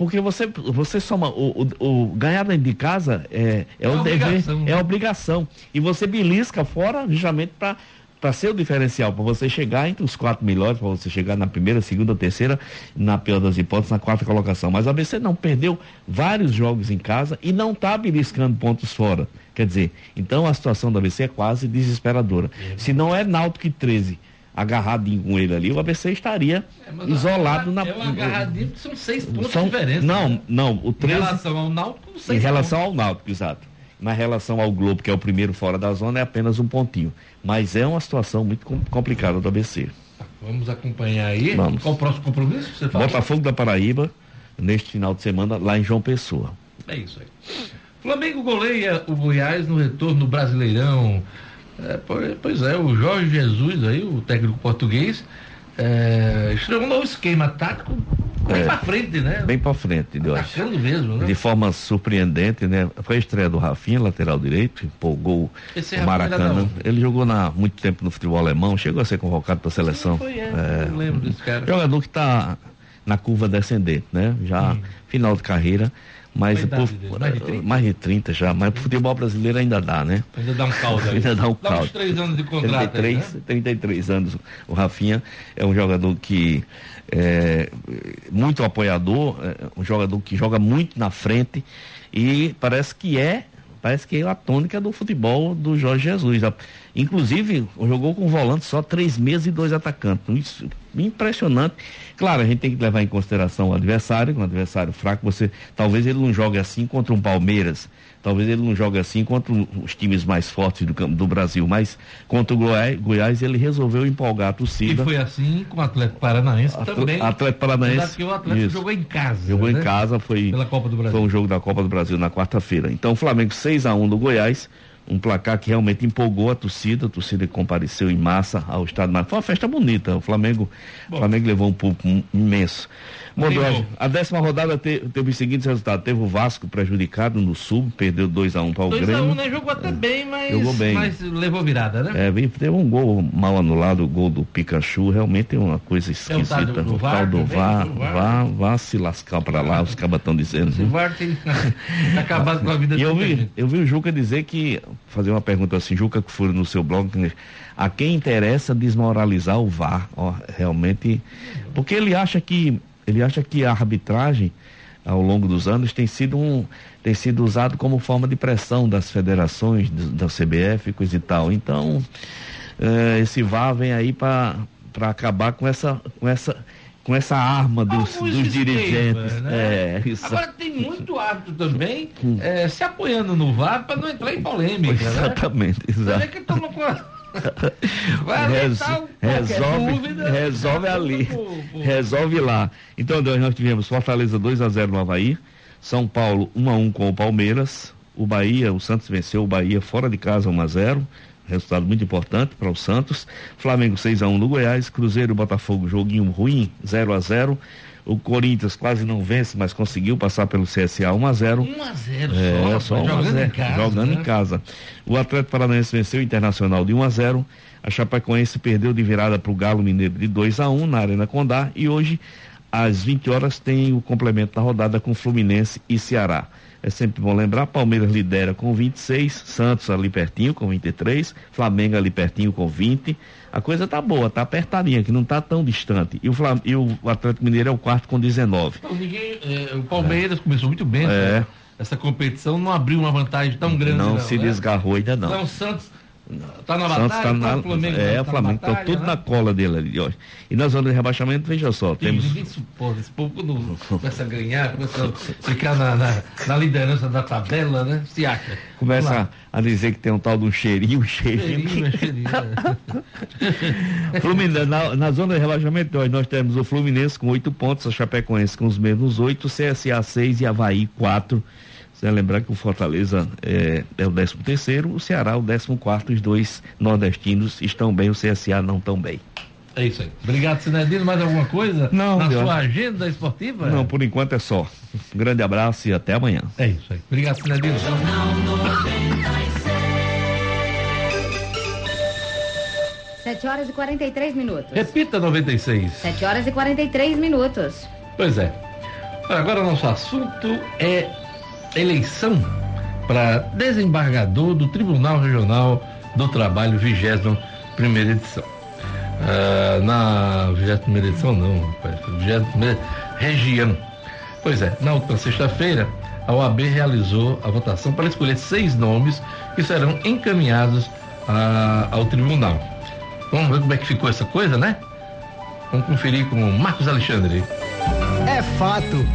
Porque você, você soma o, o- o ganhar dentro de casa é, é, É o dever, obrigação, né? é obrigação. E você belisca fora justamente para para ser o diferencial, para você chegar entre os quatro melhores, para você chegar na primeira, segunda, terceira, na pior das hipóteses, na quarta colocação. Mas a ABC não perdeu vários jogos em casa e não está beliscando pontos fora. Quer dizer, então a situação da ABC é quase desesperadora. Se não é Náutico e 13 agarradinho com ele ali, o ABC estaria É, isolado na. É uma agarradinha, porque são seis pontos São- de diferença. Não, né? não, o Em 13 relação ao Náutico, seis em relação ao Náutico, exato. Na relação ao Globo, que é o primeiro fora da zona, é apenas um pontinho. Mas é uma situação muito com- complicada do ABC. pontos. Vamos acompanhar aí. Vamos. Qual o próximo compromisso? que Você fala? Botafogo da Paraíba, neste final de semana, lá em João Pessoa. É isso aí. Flamengo goleia o Goiás no retorno Brasileirão. É, pois, é, o Jorge Jesus aí, o técnico português, é, estreou um novo esquema tático bem É. pra frente, né? Bem para frente. Atacando mesmo, né? De forma surpreendente, né? Foi a estreia do Rafinha, lateral direito, empolgou Esse o era da Maracanã. Ele jogou na, muito tempo no futebol alemão, chegou a ser convocado para a seleção. Foi, é, É, eu lembro desse cara. Jogador que está na curva descendente, né? Já final de carreira, mas por- idade dele? Mais de 30? mais de 30 já, mas pro futebol brasileiro ainda dá, né? Ainda dá um caldo aí. Ainda dá um uns caldo. três anos de contrato. aí, 33, né? 33 anos. O Rafinha é um jogador que é muito apoiador, é um jogador que joga muito na frente e parece que é parece que é a tônica do futebol do Jorge Jesus. Inclusive, jogou com volante só três meses e dois atacantes. Isso, impressionante. Claro, a gente tem que levar em consideração o adversário, um adversário fraco. Você, talvez ele não jogue assim contra um Palmeiras, talvez ele não jogue assim contra os times mais fortes do, do Brasil, mas contra o Goiás, Goiás ele resolveu empolgar a E torcida. foi assim com o Atlético Paranaense Atle- também. Atlético Paranaense. O Atlético Isso. jogou em casa. Jogou né? em casa, foi, Pela Copa do Brasil. foi um jogo da Copa do Brasil na quarta-feira. Então, o Flamengo 6 a 1 do Goiás, um placar que realmente empolgou a torcida, a torcida compareceu em massa ao estado. Mas foi uma festa bonita. O Flamengo, o Flamengo levou um público im- imenso. Gol. a décima rodada te- teve os seguintes resultados. Teve o Vasco prejudicado no Sul, perdeu 2 a 1 para o 2 Grêmio. a 1 né? Jogou até bem, mas, Jogou bem. mas levou virada, né? É, teve um gol mal anulado, o gol do Pikachu, realmente é uma coisa É o tal esquisita. do- do o VAR tal do VAR, do VAR. vá, vá se lascar para lá, os cabas estão dizendo. O VAR tem [LAUGHS] acabado com a vida E eu vi, gente. eu vi o Juca dizer que, fazer uma pergunta assim, Juca que foi no seu blog, né, a quem interessa desmoralizar o VAR, ó, realmente, porque ele acha que, ele acha que a arbitragem, ao longo dos anos, tem sido um, tem sido usado como forma de pressão das federações, da CBF, coisa e tal, então, eh, esse VAR vem aí para acabar com essa, com essa, com essa arma dos, dos esquema, dirigentes, né? é, isso. Agora tem muito árbitro também eh, se apoiando no VAR para não entrar em polêmica, né? Exatamente, exato. vê que com. Vai Res- alertar qualquer resolve, dúvida, resolve ali. Resolve lá. Então, Deus, nós tivemos Fortaleza 2 a 0 no Havaí, São Paulo 1 a 1 com o Palmeiras, o Bahia, o Santos venceu o Bahia fora de casa 1 a 0. Resultado muito importante para o Santos. Flamengo 6 a 1 no Goiás, Cruzeiro Botafogo joguinho ruim, 0 a 0. O Corinthians quase não vence, mas conseguiu passar pelo CSA 1 a 0. 1 a 0 É, só, só rapaz, 1 a jogando 0, em casa. jogando né? em casa. O Atlético Paranaense venceu o Internacional de 1 a 0. A Chapecoense perdeu de virada para o Galo Mineiro de 2 a 1 na Arena Condá e hoje às 20 horas tem o complemento da rodada com Fluminense e Ceará. É sempre bom lembrar, Palmeiras lidera com 26, Santos ali pertinho com 23, Flamengo ali pertinho com 20. A coisa tá boa, tá apertadinha, que não tá tão distante. E o, Flam... e o Atlético Mineiro é o quarto com 19. Então, ninguém, eh, o Palmeiras começou muito bem É. essa, essa competição, não abriu uma vantagem tão grande. não, Não, se né? desgarrou ainda não. Então o Santos tá na Santos batalha, tá na, tá o Flamengo é, tá o Flamengo na tá tudo né? na cola dele ali, ó. E na zona de rebaixamento, veja só, E temos Ninguém suporta. Esse povo quando [LAUGHS] começa a ganhar, começa a ficar na, na, na liderança da tabela, né? Se acha. Começa a, a dizer que tem um tal de um cheirinho, um cheirinho. Cheirinho, é cheirinho, é. [LAUGHS] Fluminense, na, na zona de rebaixamento, nós, nós temos o Fluminense com oito pontos, a Chapecoense com os mesmos oito, CSA 6 e Havaí 4. Você vai lembrar que o Fortaleza é, é o 13 terceiro, o Ceará o 14 quarto, os dois nordestinos estão bem, o CSA não tão bem. É isso aí. Obrigado, Sinedino. Mais alguma coisa Não, na sua agenda esportiva? Não, por enquanto é só. Um grande abraço e até amanhã. É isso aí. Obrigado, Sinedino. Sete horas e 43 minutos. Repita 96. 7 horas e 43 minutos. Pois é. Agora nosso assunto é eleição para desembargador do Tribunal Regional do Trabalho, 21 primeira edição. Ah, na 21 primeira edição não, rapaz, 21 primeira região. Pois é, na última sexta-feira, a OAB realizou a votação para escolher seis nomes que serão encaminhados a- ao tribunal. Vamos ver como é que ficou essa coisa, né? Vamos conferir com o Marcos Alexandre. É fato.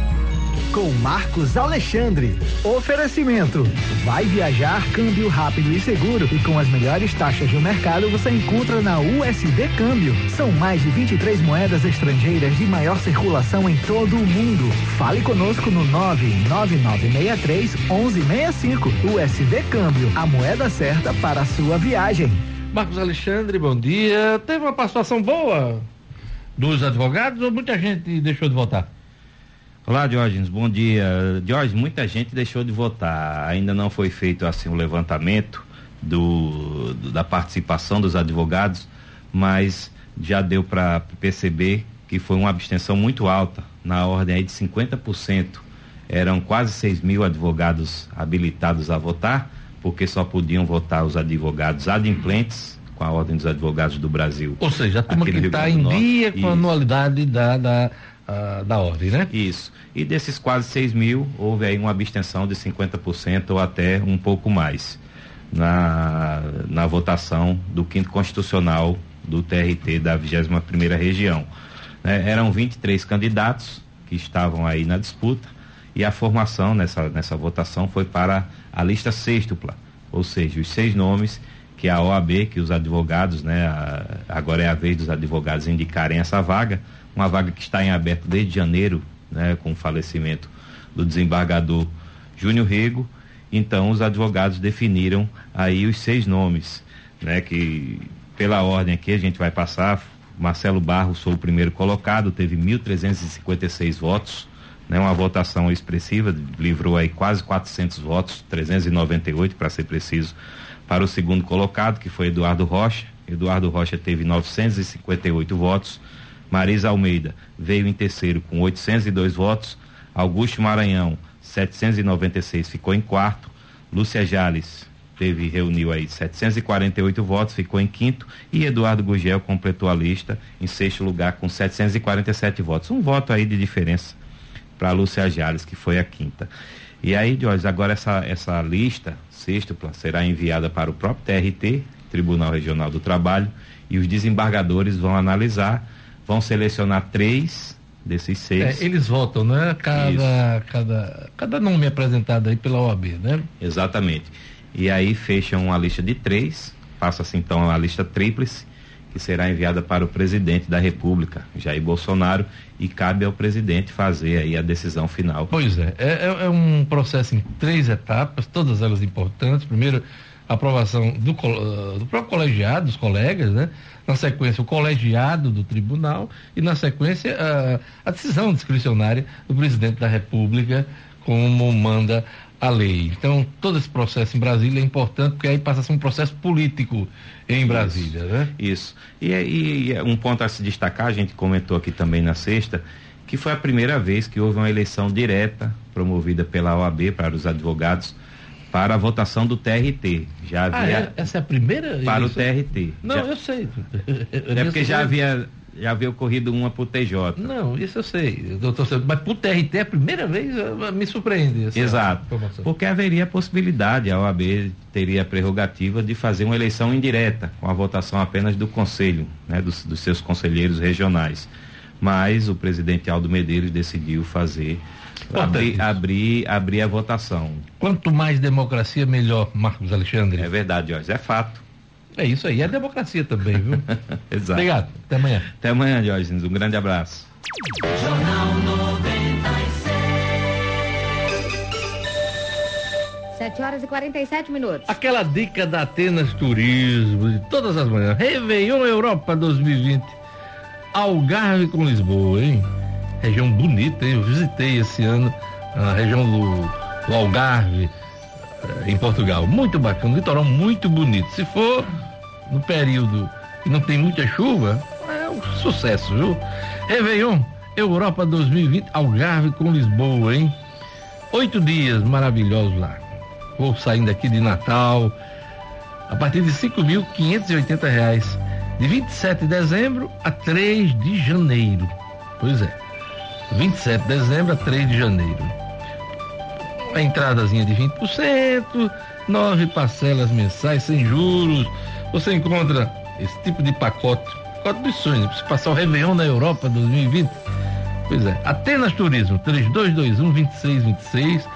Com Marcos Alexandre. Oferecimento. Vai viajar, câmbio rápido e seguro. E com as melhores taxas do mercado você encontra na USD Câmbio. São mais de 23 moedas estrangeiras de maior circulação em todo o mundo. Fale conosco no 99963 1165. USD Câmbio. A moeda certa para a sua viagem. Marcos Alexandre, bom dia. Teve uma participação boa dos advogados ou muita gente deixou de votar? Olá, Diógenes, bom dia. Diógenes, muita gente deixou de votar. Ainda não foi feito assim o levantamento do, do- da participação dos advogados, mas já deu para perceber que foi uma abstenção muito alta, na ordem aí de 50%. Eram quase 6 mil advogados habilitados a votar, porque só podiam votar os advogados adimplentes com a Ordem dos Advogados do Brasil. Ou seja, a turma que está em dia com a anualidade da, da, uh, da ordem, né? Isso. E desses quase 6 mil, houve aí uma abstenção de 50% ou até um pouco mais na, na votação do quinto constitucional do TRT da 21 primeira região. Né? Eram 23 candidatos que estavam aí na disputa e a formação nessa, nessa votação foi para a lista sextupla, ou seja, os seis nomes que a OAB, que os advogados, né, a, agora é a vez dos advogados indicarem essa vaga, uma vaga que está em aberto desde janeiro, né, com o falecimento do desembargador Júnior Rego. Então, os advogados definiram aí os seis nomes, né, que pela ordem aqui a gente vai passar. Marcelo Barros foi o primeiro colocado, teve 1.356 votos, né, uma votação expressiva, livrou aí quase 400 votos, 398 para ser preciso, para o segundo colocado, que foi Eduardo Rocha. Eduardo Rocha teve 958 votos. Marisa Almeida veio em terceiro com 802 votos. Augusto Maranhão, 796, ficou em quarto. Lúcia Jales teve reuniu aí 748 votos, ficou em quinto e Eduardo Gugel completou a lista em sexto lugar com 747 votos. Um voto aí de diferença para Lúcia Jales, que foi a quinta. E aí, Jorge, agora essa, essa lista sextupla será enviada para o próprio TRT, Tribunal Regional do Trabalho, e os desembargadores vão analisar, vão selecionar três desses seis. É, eles votam, né? Cada, cada, cada nome apresentado aí pela OAB, né? Exatamente. E aí fecham a lista de três, passa-se então a lista tríplice, que será enviada para o presidente da República, Jair Bolsonaro, e cabe ao presidente fazer aí a decisão final. Pois é, é, é, é um processo em três etapas, todas elas importantes. Primeiro, aprovação do, do próprio colegiado, dos colegas, né? Na sequência, o colegiado do tribunal e, na sequência, a, a decisão discricionária do presidente da República, como manda a lei. Então, todo esse processo em Brasília é importante, porque aí passa a ser um processo político em Brasília, Isso. né? Isso. E, e, e, um ponto a se destacar, a gente comentou aqui também na sexta, que foi a primeira vez que houve uma eleição direta promovida pela OAB para os advogados para a votação do TRT. Já havia ah, é? essa é a primeira para o TRT. Não, já... eu sei. é porque já havia já havia ocorrido uma pro TJ. Não, isso eu sei, doutor, mas pro TRT é a primeira vez me surpreende. Exato. Porque haveria a possibilidade, a OAB teria a prerrogativa de fazer uma eleição indireta, com a votação apenas do conselho, né, dos, dos seus conselheiros regionais. Mas o presidente Aldo Medeiros decidiu fazer abrir, abrir, abrir a votação. Quanto mais democracia, melhor, Marcos Alexandre. É verdade, Jorge, é fato. É isso aí, é democracia também, viu? [LAUGHS] Exato. Obrigado, até amanhã. Até amanhã, Diógenes, um grande abraço. Jornal 96. 7 horas e 47 minutos. Aquela dica da Atenas Turismo, de todas as manhãs. Réveillon Europa 2020. Algarve com Lisboa, hein? Região bonita, hein? Eu visitei esse ano a região do, do Algarve, eh, em Portugal. Muito bacana, um litoral muito bonito. Se for no período que não tem muita chuva, é um sucesso, viu? Réveillon, Europa 2020, Algarve com Lisboa, hein? Oito dias maravilhosos lá. Vou saindo aqui de Natal a partir de R$ reais de 27 de dezembro a 3 de janeiro. Pois é. 27 de dezembro a 3 de janeiro. A entradazinha de 20%, nove parcelas mensais sem juros, você encontra esse tipo de pacote, pacote dos sonhos, para passar o Réveillon na Europa 2020. Pois é, Atenas Turismo, 3221 2626,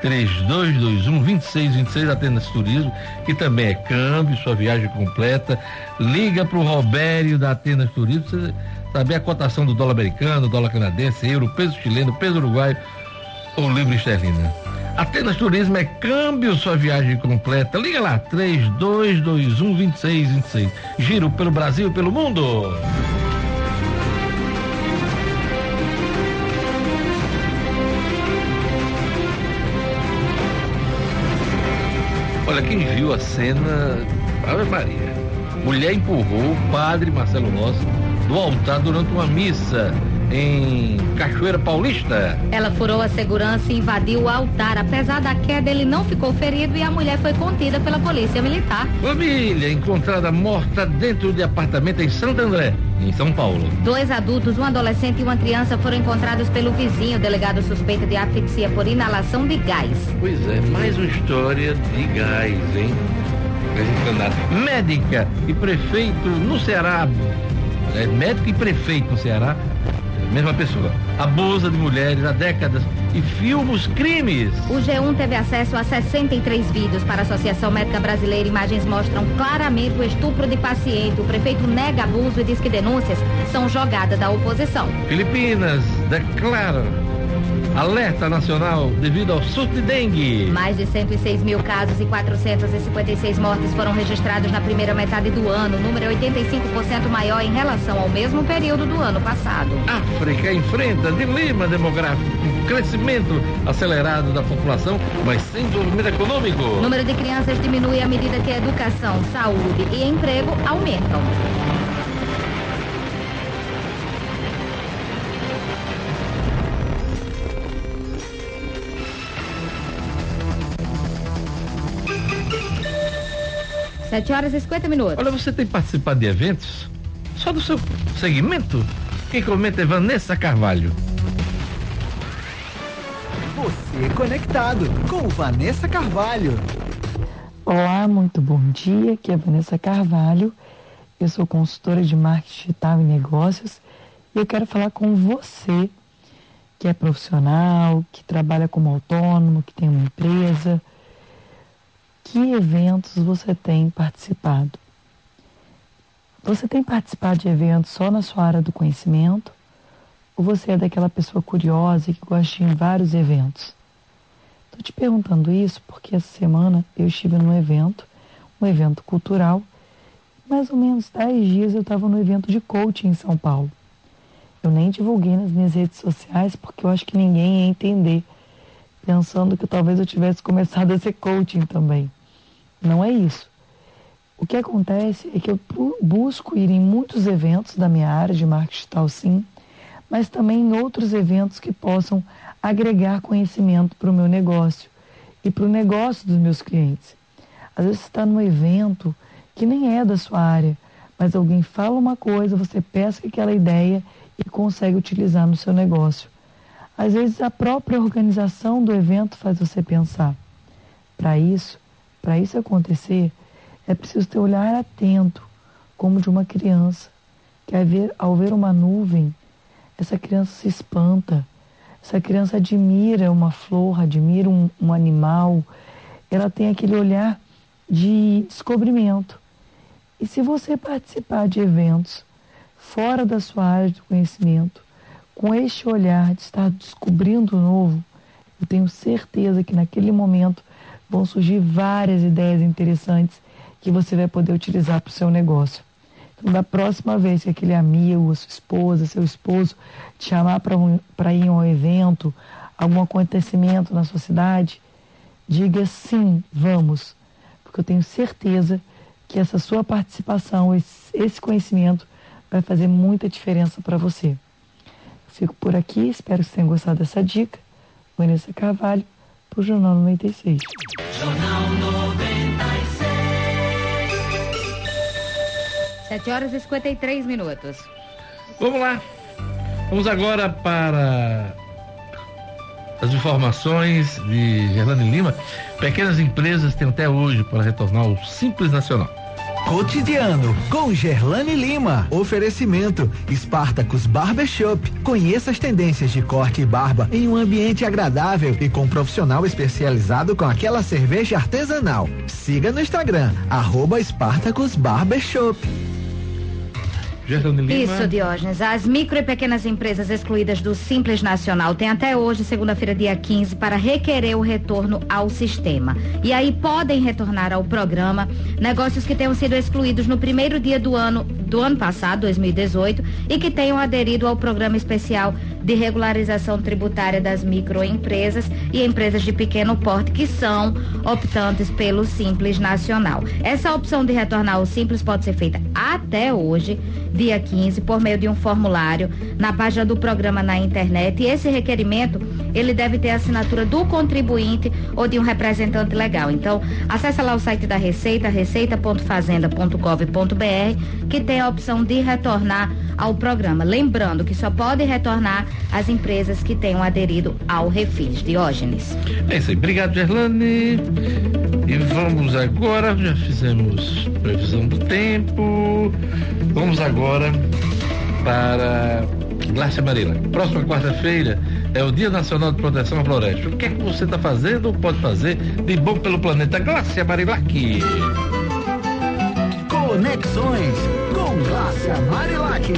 3221 2626, Atenas Turismo, que também é câmbio, sua viagem completa. Liga para o Robério da Atenas Turismo, você saber a cotação do dólar americano, dólar canadense, euro, peso chileno, peso uruguaio ou livre esterlina. Atenas Turismo é câmbio sua viagem completa. Liga lá, 3221 2626. Giro pelo Brasil e pelo mundo. Olha, quem viu a cena, Ave Maria. Mulher empurrou o padre Marcelo Rossi do altar durante uma missa em Cachoeira Paulista. Ela furou a segurança e invadiu o altar. Apesar da queda, ele não ficou ferido e a mulher foi contida pela polícia militar. Família encontrada morta dentro de apartamento em Santo André, em São Paulo. Dois adultos, um adolescente e uma criança foram encontrados pelo vizinho. Delegado suspeita de asfixia por inalação de gás. Pois é, mais uma história de gás, hein? Médica e prefeito no Ceará. É, médico e prefeito no Ceará mesma pessoa. Abusa de mulheres há décadas e filma os crimes. O G1 teve acesso a 63 vídeos para a Associação Médica Brasileira. Imagens mostram claramente o estupro de paciente. O prefeito nega abuso e diz que denúncias são jogadas da oposição. Filipinas declara Alerta nacional devido ao surto de dengue. Mais de 106 mil casos e 456 mortes foram registrados na primeira metade do ano. número é 85% maior em relação ao mesmo período do ano passado. África enfrenta dilema demográfico, crescimento acelerado da população, mas sem desenvolvimento econômico. O número de crianças diminui à medida que a educação, saúde e emprego aumentam. Sete horas e 50 minutos. Olha, você tem participado de eventos? Só do seu segmento? Quem comenta é Vanessa Carvalho. Você conectado com Vanessa Carvalho. Olá, muito bom dia. Aqui é Vanessa Carvalho. Eu sou consultora de marketing digital e negócios e eu quero falar com você que é profissional, que trabalha como autônomo, que tem uma empresa que eventos você tem participado? Você tem participado de eventos só na sua área do conhecimento? Ou você é daquela pessoa curiosa que gosta de ir em vários eventos? Estou te perguntando isso porque essa semana eu estive num evento, um evento cultural. Mais ou menos 10 dias eu estava no evento de coaching em São Paulo. Eu nem divulguei nas minhas redes sociais porque eu acho que ninguém ia entender, pensando que talvez eu tivesse começado a ser coaching também. Não é isso. O que acontece é que eu busco ir em muitos eventos da minha área de marketing digital, sim, mas também em outros eventos que possam agregar conhecimento para o meu negócio e para o negócio dos meus clientes. Às vezes você está num evento que nem é da sua área, mas alguém fala uma coisa, você pesca aquela ideia e consegue utilizar no seu negócio. Às vezes a própria organização do evento faz você pensar. Para isso, para isso acontecer, é preciso ter olhar atento, como de uma criança, que ao ver, ao ver uma nuvem, essa criança se espanta, essa criança admira uma flor, admira um, um animal, ela tem aquele olhar de descobrimento. E se você participar de eventos fora da sua área de conhecimento, com este olhar de estar descobrindo o novo, eu tenho certeza que naquele momento vão surgir várias ideias interessantes que você vai poder utilizar para o seu negócio. Então, da próxima vez que aquele amigo, sua esposa, seu esposo te chamar para um, ir a um evento, algum acontecimento na sua cidade, diga sim, vamos, porque eu tenho certeza que essa sua participação, esse, conhecimento vai fazer muita diferença para você. fico por aqui, espero que vocês tenham gostado dessa dica. Vanessa Carvalho, o Jornal 96. Jornal 96. 7 horas e 53 minutos. Vamos lá. Vamos agora para as informações de Gerlane Lima. Pequenas empresas têm até hoje para retornar ao Simples Nacional. Cotidiano com Gerlane Lima. Oferecimento Spartacus Barbershop. Conheça as tendências de corte e barba em um ambiente agradável e com um profissional especializado com aquela cerveja artesanal. Siga no Instagram, arroba Spartacus Barbershop. Isso, Diógenes. As micro e pequenas empresas excluídas do Simples Nacional têm até hoje, segunda-feira, dia 15, para requerer o retorno ao sistema. E aí podem retornar ao programa negócios que tenham sido excluídos no primeiro dia do ano do ano passado, 2018, e que tenham aderido ao programa especial de regularização tributária das microempresas e empresas de pequeno porte que são optantes pelo Simples Nacional. Essa opção de retornar ao Simples pode ser feita até hoje, dia 15, por meio de um formulário na página do programa na internet. E esse requerimento ele deve ter assinatura do contribuinte ou de um representante legal. Então, acessa lá o site da Receita, receita.fazenda.gov.br, que tem a opção de retornar ao programa. Lembrando que só pode retornar as empresas que tenham aderido ao Refis. Diógenes. É isso aí. Obrigado, Gerlane. E vamos agora, já fizemos previsão do tempo. Vamos agora para Glácia Marila. Próxima quarta-feira é o Dia Nacional de Proteção à Floresta. O que é que você está fazendo ou pode fazer de bom pelo planeta? Glácia Marila aqui. Conexões com Glácia Marilac.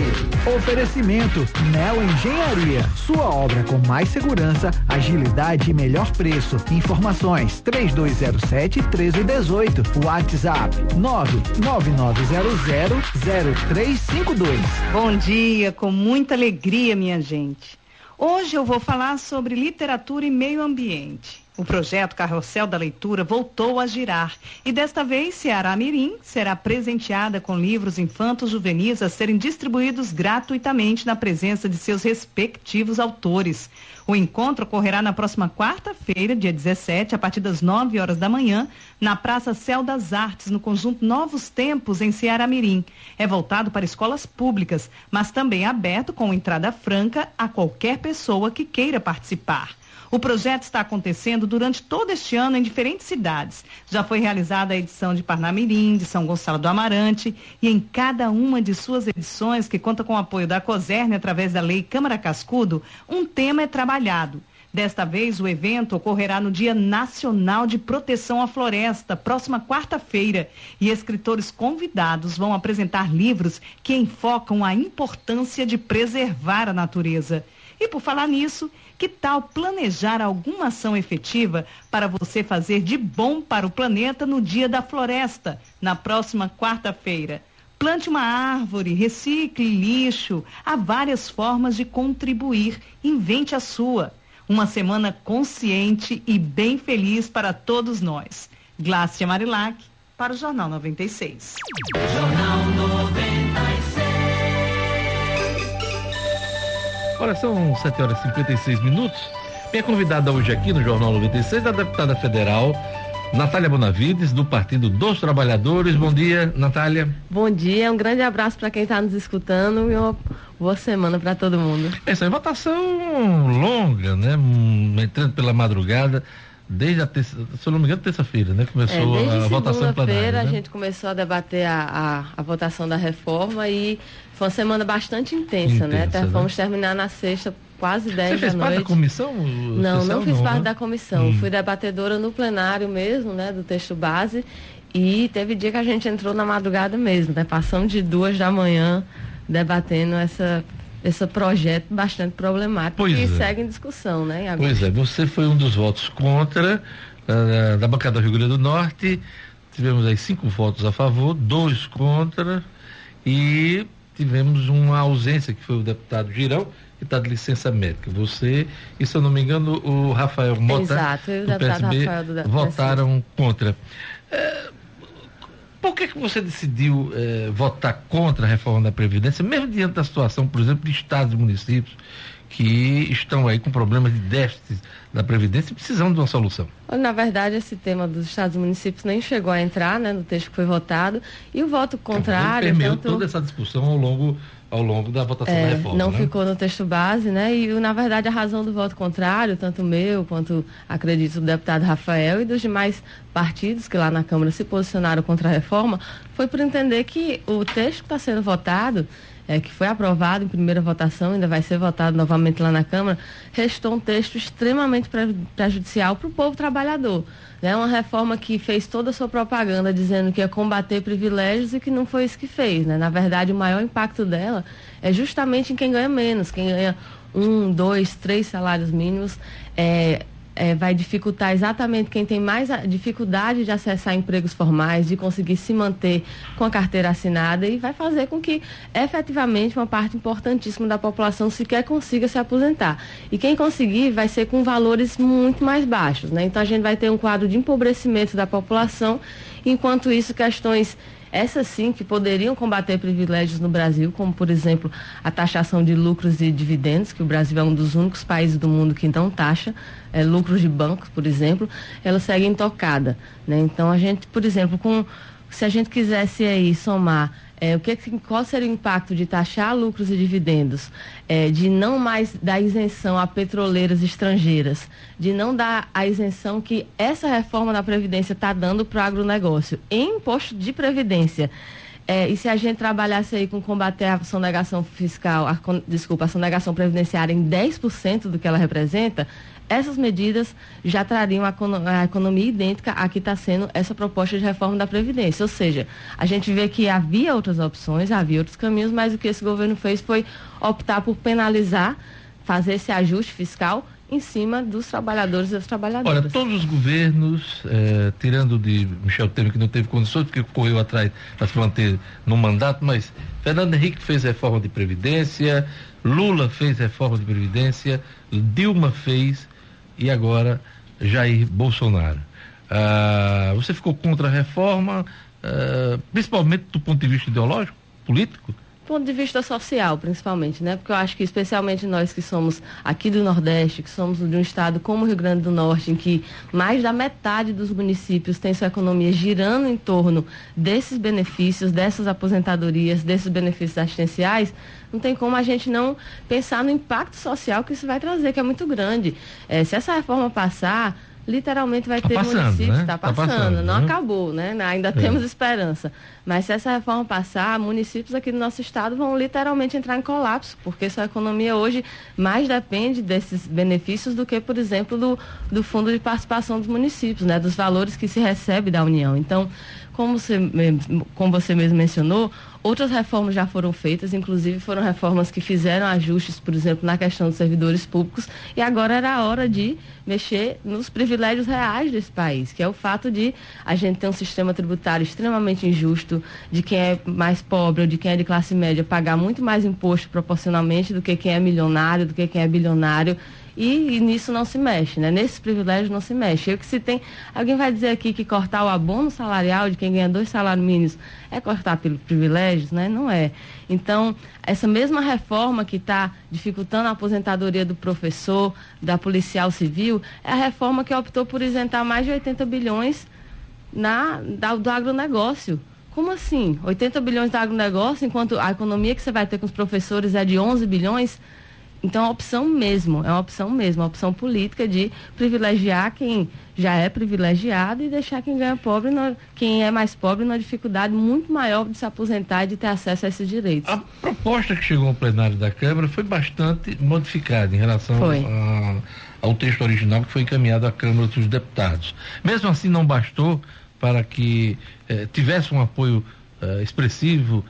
Oferecimento Neo Engenharia. Sua obra com mais segurança, agilidade e melhor preço. Informações 3207-1318. WhatsApp 999000352. Bom dia, com muita alegria, minha gente. Hoje eu vou falar sobre literatura e meio ambiente. O projeto Carrossel da Leitura voltou a girar e desta vez Ceará Mirim será presenteada com livros infantos juvenis a serem distribuídos gratuitamente na presença de seus respectivos autores. O encontro ocorrerá na próxima quarta-feira, dia 17, a partir das 9 horas da manhã, na Praça Céu das Artes, no conjunto Novos Tempos, em Ceará Mirim. É voltado para escolas públicas, mas também aberto com entrada franca a qualquer pessoa que queira participar. O projeto está acontecendo durante todo este ano em diferentes cidades. Já foi realizada a edição de Parnamirim, de São Gonçalo do Amarante, e em cada uma de suas edições, que conta com o apoio da COSERN através da Lei Câmara Cascudo, um tema é trabalhado. Desta vez, o evento ocorrerá no Dia Nacional de Proteção à Floresta, próxima quarta-feira, e escritores convidados vão apresentar livros que enfocam a importância de preservar a natureza. E por falar nisso, que tal planejar alguma ação efetiva para você fazer de bom para o planeta no Dia da Floresta, na próxima quarta-feira? Plante uma árvore, recicle lixo. Há várias formas de contribuir. Invente a sua. Uma semana consciente e bem feliz para todos nós. Glácia Marilac, para o Jornal 96. Jornal 96. Olha, são 7 horas e 56 minutos. Minha convidada hoje aqui no Jornal 96 é a deputada federal Natália Bonavides, do Partido dos Trabalhadores. Bom dia, Natália. Bom dia, um grande abraço para quem está nos escutando e uma boa semana para todo mundo. Essa é votação longa, né? Hum, Entrando pela madrugada desde a terça, se eu não me engano, terça-feira, né? Começou é, a votação plenária. Né? a gente começou a debater a, a, a, votação da reforma e foi uma semana bastante intensa, né? intensa né? Até fomos terminar na sexta, quase 10 Você fez da parte da comissão? Não, não fiz não, parte né? da comissão. Hum. Fui debatedora no plenário mesmo, né? Do texto base. E teve dia que a gente entrou na madrugada mesmo, né? Passamos de duas da manhã debatendo essa esse projeto bastante problemático pois que é. segue em discussão, né? Pois é, você foi um dos votos contra uh, da bancada do Rio Grande do Norte. Tivemos aí cinco votos a favor, dois contra e tivemos uma ausência que foi o deputado Girão que está de licença médica. Você e se eu não me engano o Rafael Mota Exato, do PSB Rafael do votaram contra. É, por que, que você decidiu eh, votar contra a reforma da Previdência, mesmo diante da situação, por exemplo, de estados e municípios que estão aí com problemas de déficit da Previdência e precisando de uma solução? Na verdade, esse tema dos estados e municípios nem chegou a entrar né, no texto que foi votado. E o voto contrário. Ele permeou tanto... toda essa discussão ao longo ao longo da votação é, da reforma. Não né? ficou no texto base, né? E, na verdade, a razão do voto contrário, tanto meu quanto, acredito, do deputado Rafael e dos demais partidos que lá na Câmara se posicionaram contra a reforma, foi por entender que o texto que está sendo votado, é, que foi aprovado em primeira votação, ainda vai ser votado novamente lá na Câmara, restou um texto extremamente prejudicial para o povo trabalhador. É uma reforma que fez toda a sua propaganda dizendo que ia combater privilégios e que não foi isso que fez. Né? Na verdade, o maior impacto dela é justamente em quem ganha menos, quem ganha um, dois, três salários mínimos. É, é, vai dificultar exatamente quem tem mais dificuldade de acessar empregos formais, de conseguir se manter com a carteira assinada e vai fazer com que efetivamente uma parte importantíssima da população sequer consiga se aposentar. E quem conseguir vai ser com valores muito mais baixos. Né? Então a gente vai ter um quadro de empobrecimento da população, enquanto isso questões essas sim que poderiam combater privilégios no Brasil, como por exemplo a taxação de lucros e dividendos, que o Brasil é um dos únicos países do mundo que não taxa, é, lucros de bancos, por exemplo, elas seguem tocada. Né? Então a gente, por exemplo, com, se a gente quisesse aí somar é, o que, qual seria o impacto de taxar lucros e dividendos, é, de não mais dar isenção a petroleiras estrangeiras, de não dar a isenção que essa reforma da Previdência está dando para o agronegócio. Em imposto de Previdência. É, e se a gente trabalhasse aí com combater a sonegação fiscal, a, desculpa, a sonegação previdenciária em 10% do que ela representa, essas medidas já trariam a, economia idêntica à que está sendo essa proposta de reforma da Previdência. Ou seja, a gente vê que havia outras opções, havia outros caminhos, mas o que esse governo fez foi optar por penalizar, fazer esse ajuste fiscal em cima dos trabalhadores e das trabalhadoras. Olha, todos os governos, eh, tirando de Michel Temer, que não teve condições, porque correu atrás para se manter no mandato, mas Fernando Henrique fez reforma de Previdência, Lula fez reforma de Previdência, Dilma fez, e agora Jair Bolsonaro. Ah, você ficou contra a reforma, ah, principalmente do ponto de vista ideológico, político? Do ponto de vista social, principalmente, né? Porque eu acho que especialmente nós que somos aqui do Nordeste, que somos de um estado como o Rio Grande do Norte, em que mais da metade dos municípios tem sua economia girando em torno desses benefícios, dessas aposentadorias, desses benefícios assistenciais, não tem como a gente não pensar no impacto social que isso vai trazer, que é muito grande. É, se essa reforma passar, literalmente vai tá ter passando, municípios, está né? tá passando, tá passando, não né? acabou, né? Ainda é. temos esperança. Mas se essa reforma passar, municípios aqui do nosso estado vão literalmente entrar em colapso, porque sua economia hoje mais depende desses benefícios do que, por exemplo, do, do fundo de participação dos municípios, né? Dos valores que se recebe da União. Então, como você, como você mesmo mencionou, outras reformas já foram feitas, inclusive foram reformas que fizeram ajustes, por exemplo, na questão dos servidores públicos, e agora era a hora de mexer nos privilégios reais desse país, que é o fato de a gente ter um sistema tributário extremamente injusto, de quem é mais pobre ou de quem é de classe média pagar muito mais imposto proporcionalmente do que quem é milionário, do que quem é bilionário e, e, nisso não se mexe, né? Nesses privilégios não se mexe. Eu que se tem. Alguém vai dizer aqui que cortar o abono salarial de quem ganha dois salários mínimos é cortar pelos privilégios, né? Não é. Então, essa mesma reforma que está dificultando a aposentadoria do professor, da policial civil, é a reforma que optou por isentar mais de 80 bilhões na, da, do agronegócio. Como assim? 80 bilhões do agronegócio, enquanto a economia que você vai ter com os professores é de 11 bilhões? Então, é uma opção mesmo, é uma opção mesmo, uma opção política de privilegiar quem já é privilegiado e deixar quem ganha pobre, no, quem é mais pobre, numa dificuldade muito maior de se aposentar e de ter acesso a esses direitos. A proposta que chegou ao plenário da Câmara foi bastante modificada em relação a, ao texto original que foi encaminhado à Câmara dos Deputados. Mesmo assim, não bastou para que eh, tivesse um apoio eh, expressivo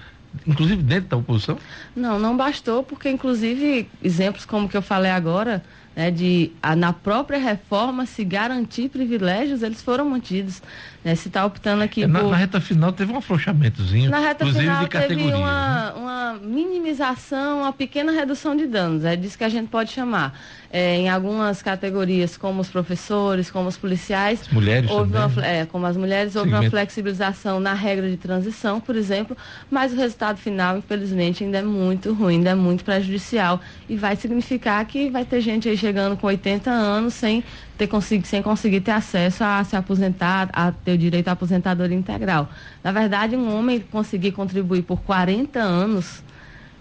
inclusive dentro da oposição? Não, não bastou, porque inclusive exemplos como que eu falei agora, né, de a, na própria reforma se garantir privilégios, eles foram mantidos. Né, se está optando aqui. É, na, por... na, reta final teve um afrouxamentozinho. Na reta final teve uma, né? uma minimização, uma pequena redução de danos. É disso que a gente pode chamar. É, em algumas categorias, como os professores, como os policiais. As mulheres houve também. Uma, é, como as mulheres, houve Segmento. uma flexibilização na regra de transição, por exemplo, mas o resultado final, infelizmente, ainda é muito ruim, ainda é muito prejudicial. E vai significar que vai ter gente aí chegando com 80 anos sem ter conseguido, sem conseguir ter acesso a se aposentar, a ter o direito à aposentadoria integral. Na verdade, um homem conseguir contribuir por 40 anos,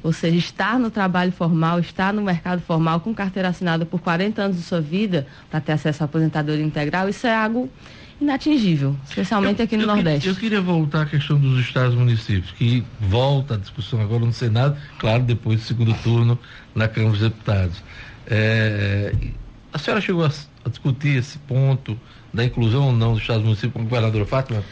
ou seja, estar no trabalho formal, estar no mercado formal com carteira assinada por 40 anos de sua vida para ter acesso à aposentadoria integral, isso é algo inatingível, especialmente eu, aqui no eu Nordeste. eu queria voltar à questão dos estados e municípios, que volta a discussão agora no Senado, claro, depois do segundo turno na Câmara dos Deputados. É, a senhora chegou a, a, discutir esse ponto da inclusão ou não dos Estados municípios com a governadora Fátima?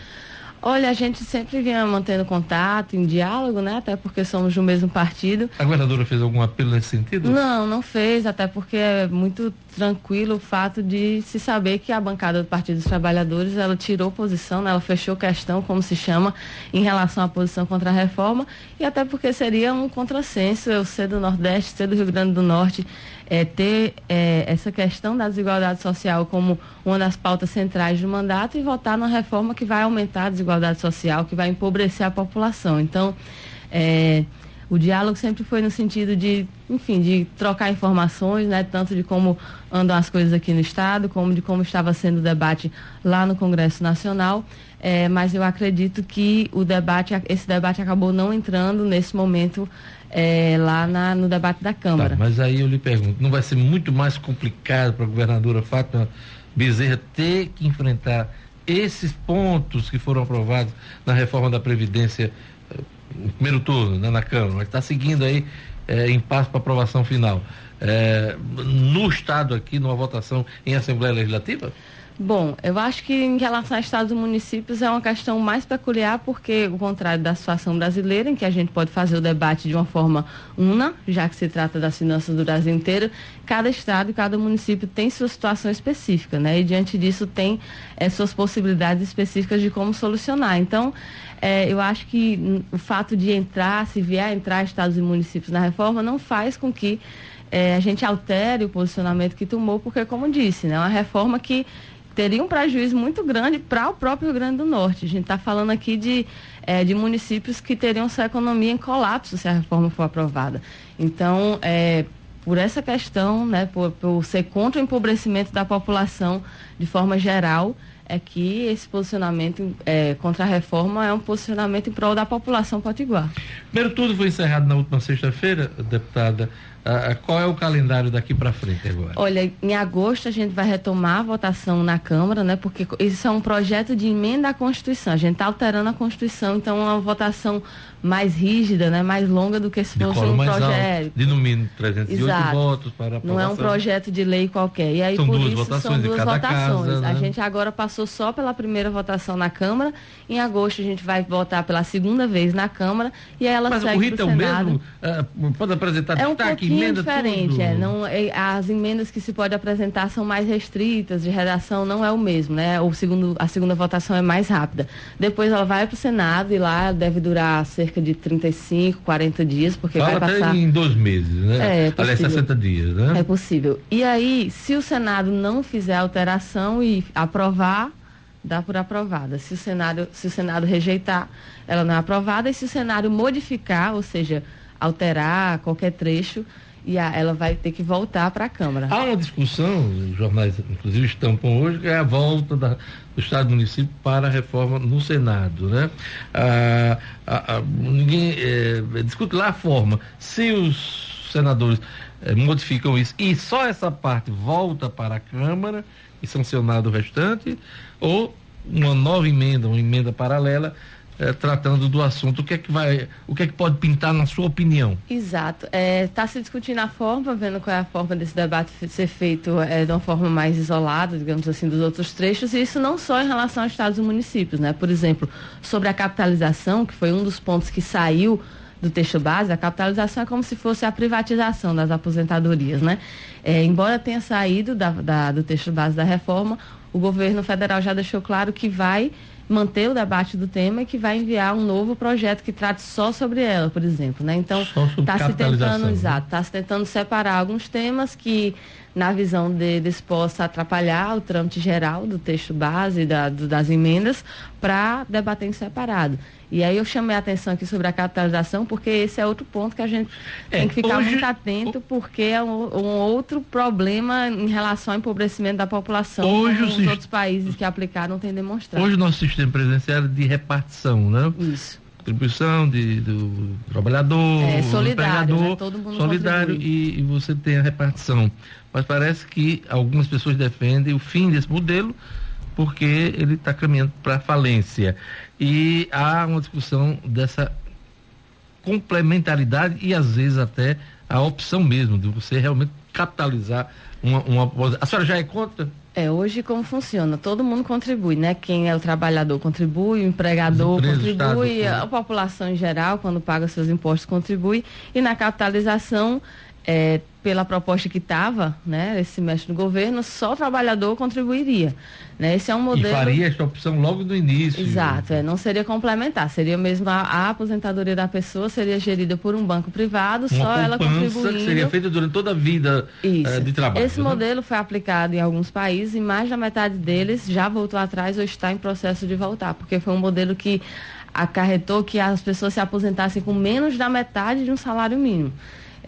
Olha, a gente sempre vinha mantendo contato, em diálogo, né? Até porque somos do mesmo partido. A governadora fez algum apelo nesse sentido? Não, não fez, até porque é muito tranquilo o fato de se saber que a bancada do Partido dos Trabalhadores, ela tirou posição, né? ela fechou questão, como se chama, em relação à posição contra a reforma, e até porque seria um contrassenso eu ser do Nordeste, ser do Rio Grande do Norte, é, ter é, essa questão da desigualdade social como uma das pautas centrais do mandato e votar numa reforma que vai aumentar a desigualdade social, que vai empobrecer a população. Então, é, o diálogo sempre foi no sentido de, enfim, de trocar informações, né, tanto de como andam as coisas aqui no Estado, como de como estava sendo o debate lá no Congresso Nacional. É, mas eu acredito que o debate, esse debate acabou não entrando nesse momento é, lá na, no debate da Câmara. Tá, mas aí eu lhe pergunto, não vai ser muito mais complicado para a governadora Fátima Bezerra ter que enfrentar esses pontos que foram aprovados na reforma da Previdência no primeiro turno, né, na Câmara, mas está seguindo aí é, em passo para aprovação final. É, no Estado aqui, numa votação em Assembleia Legislativa? Bom, eu acho que em relação a estados e municípios é uma questão mais peculiar, porque, ao contrário da situação brasileira, em que a gente pode fazer o debate de uma forma una, já que se trata das finanças do Brasil inteiro, cada estado e cada município tem sua situação específica, né? E diante disso tem é, suas possibilidades específicas de como solucionar. Então, é, eu acho que o fato de entrar, se vier a entrar estados e municípios na reforma, não faz com que é, a gente altere o posicionamento que tomou, porque, como disse, né, é uma reforma que teria um prejuízo muito grande para o próprio Rio Grande do Norte. A gente está falando aqui de, é, de municípios que teriam sua economia em colapso se a reforma for aprovada. Então, é, por essa questão, né, por, por ser contra o empobrecimento da população de forma geral, é que esse posicionamento é, contra a reforma é um posicionamento em prol da população potiguar. Primeiro tudo foi encerrado na última sexta-feira, deputada. Ah, ah, qual é o calendário daqui para frente agora? Olha, em agosto a gente vai retomar a votação na Câmara, né? Porque isso é um projeto de emenda à Constituição. A gente está alterando a Constituição, então é uma votação mais rígida, né? Mais longa do que se fosse um projeto. Alto, de no mínimo 308 Exato. votos para aprovação. Não é um projeto de lei qualquer. E aí são por duas isso votações são duas votações. Casa, né? A gente agora passou só pela primeira votação na Câmara. Em agosto a gente vai votar pela segunda vez na Câmara e aí ela Mas segue o rito é o mesmo? Uh, pode apresentar é um destaque, emenda diferente. tudo? É, não, é, as emendas que se pode apresentar são mais restritas, de redação não é o mesmo, né? O segundo, a segunda votação é mais rápida. Depois ela vai para o Senado e lá deve durar cerca de 35, 40 dias, porque Fala vai passar. em dois meses, né? É, é Aliás, 60 dias, né? É possível. E aí, se o Senado não fizer alteração e aprovar, dá por aprovada. Se o Senado, se o Senado rejeitar, ela não é aprovada. E se o Senado modificar, ou seja, alterar qualquer trecho, e a, ela vai ter que voltar para a Câmara. Há uma discussão, os jornais inclusive estampam hoje, que é a volta da, do Estado município para a reforma no Senado. Né? Ah, ah, ah, ninguém é, discute lá a forma. Se os senadores é, modificam isso e só essa parte volta para a Câmara e sancionado o restante, ou uma nova emenda, uma emenda paralela é, tratando do assunto. O que é que vai, o que é que pode pintar na sua opinião? Exato. Está é, tá se discutindo a forma, vendo qual é a forma desse debate ser feito é, de uma forma mais isolada, digamos assim, dos outros trechos, e isso não só em relação aos estados e municípios, né? Por exemplo, sobre a capitalização, que foi um dos pontos que saiu do texto base, a capitalização é como se fosse a privatização das aposentadorias, né? É, embora tenha saído da, da, do texto base da reforma, o governo federal já deixou claro que vai manter o debate do tema e que vai enviar um novo projeto que trate só sobre ela, por exemplo, né? Então, está se tentando, né? exato, está se tentando separar alguns temas que na visão deles possa atrapalhar o trâmite geral do texto base da, do, das emendas para debater em separado. E aí eu chamei a atenção aqui sobre a capitalização, porque esse é outro ponto que a gente é, tem que ficar hoje, muito atento, porque é um, um, outro problema em relação ao empobrecimento da população, hoje os outros países que aplicaram têm demonstrado. Hoje o nosso sistema presidencial é de repartição, né? Isso distribuição de, do trabalhador, é, solidário, do né? Todo mundo solidário e, e, você tem a repartição. Mas parece que algumas pessoas defendem o fim desse modelo porque ele está caminhando para a falência. E há uma discussão dessa complementaridade e às vezes até a opção mesmo de você realmente capitalizar uma, uma. A senhora já é contra? É, hoje como funciona? Todo mundo contribui, né? Quem é o trabalhador contribui, o empregador empresas, contribui, Estado, a população em geral, quando paga seus impostos, contribui. E na capitalização, é, pela proposta que estava, né, esse semestre do governo, só o trabalhador contribuiria. Né? Esse é um modelo. E faria esta opção logo no início. Exato, é, não seria complementar, seria mesmo a, a, aposentadoria da pessoa seria gerida por um banco privado, Uma só ela contribuindo. que seria feita durante toda a vida é, de trabalho. Esse né? modelo foi aplicado em alguns países e mais da metade deles já voltou atrás ou está em processo de voltar, porque foi um modelo que acarretou que as pessoas se aposentassem com menos da metade de um salário mínimo.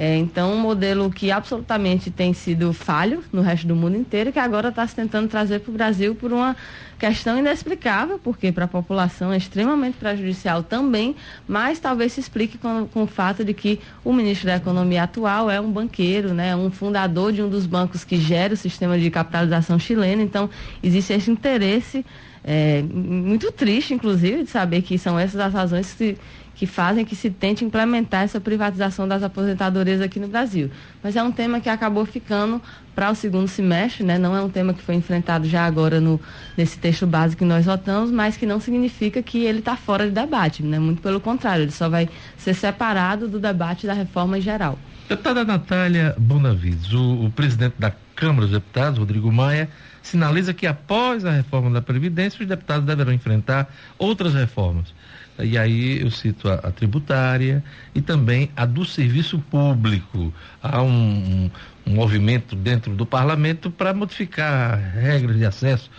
É, então, um modelo que absolutamente tem sido falho no resto do mundo inteiro, que agora está se tentando trazer para o Brasil por uma questão inexplicável, porque para a população é extremamente prejudicial também, mas talvez se explique com, com, o fato de que o ministro da Economia atual é um banqueiro, né, um fundador de um dos bancos que gera o sistema de capitalização chileno, então existe esse interesse é, muito triste, inclusive, de saber que são essas as razões que que fazem que se tente implementar essa privatização das aposentadorias aqui no Brasil. Mas é um tema que acabou ficando para o segundo semestre, né? não é um tema que foi enfrentado já agora no, nesse texto básico que nós votamos, mas que não significa que ele está fora de debate, né? muito pelo contrário, ele só vai ser separado do debate da reforma em geral. Deputada Natália Bonavides, o, o presidente da Câmara dos Deputados, Rodrigo Maia, sinaliza que após a reforma da Previdência, os deputados deverão enfrentar outras reformas. E aí eu cito a, a tributária e também a do serviço público. Há um, um, movimento dentro do parlamento para modificar regras de acesso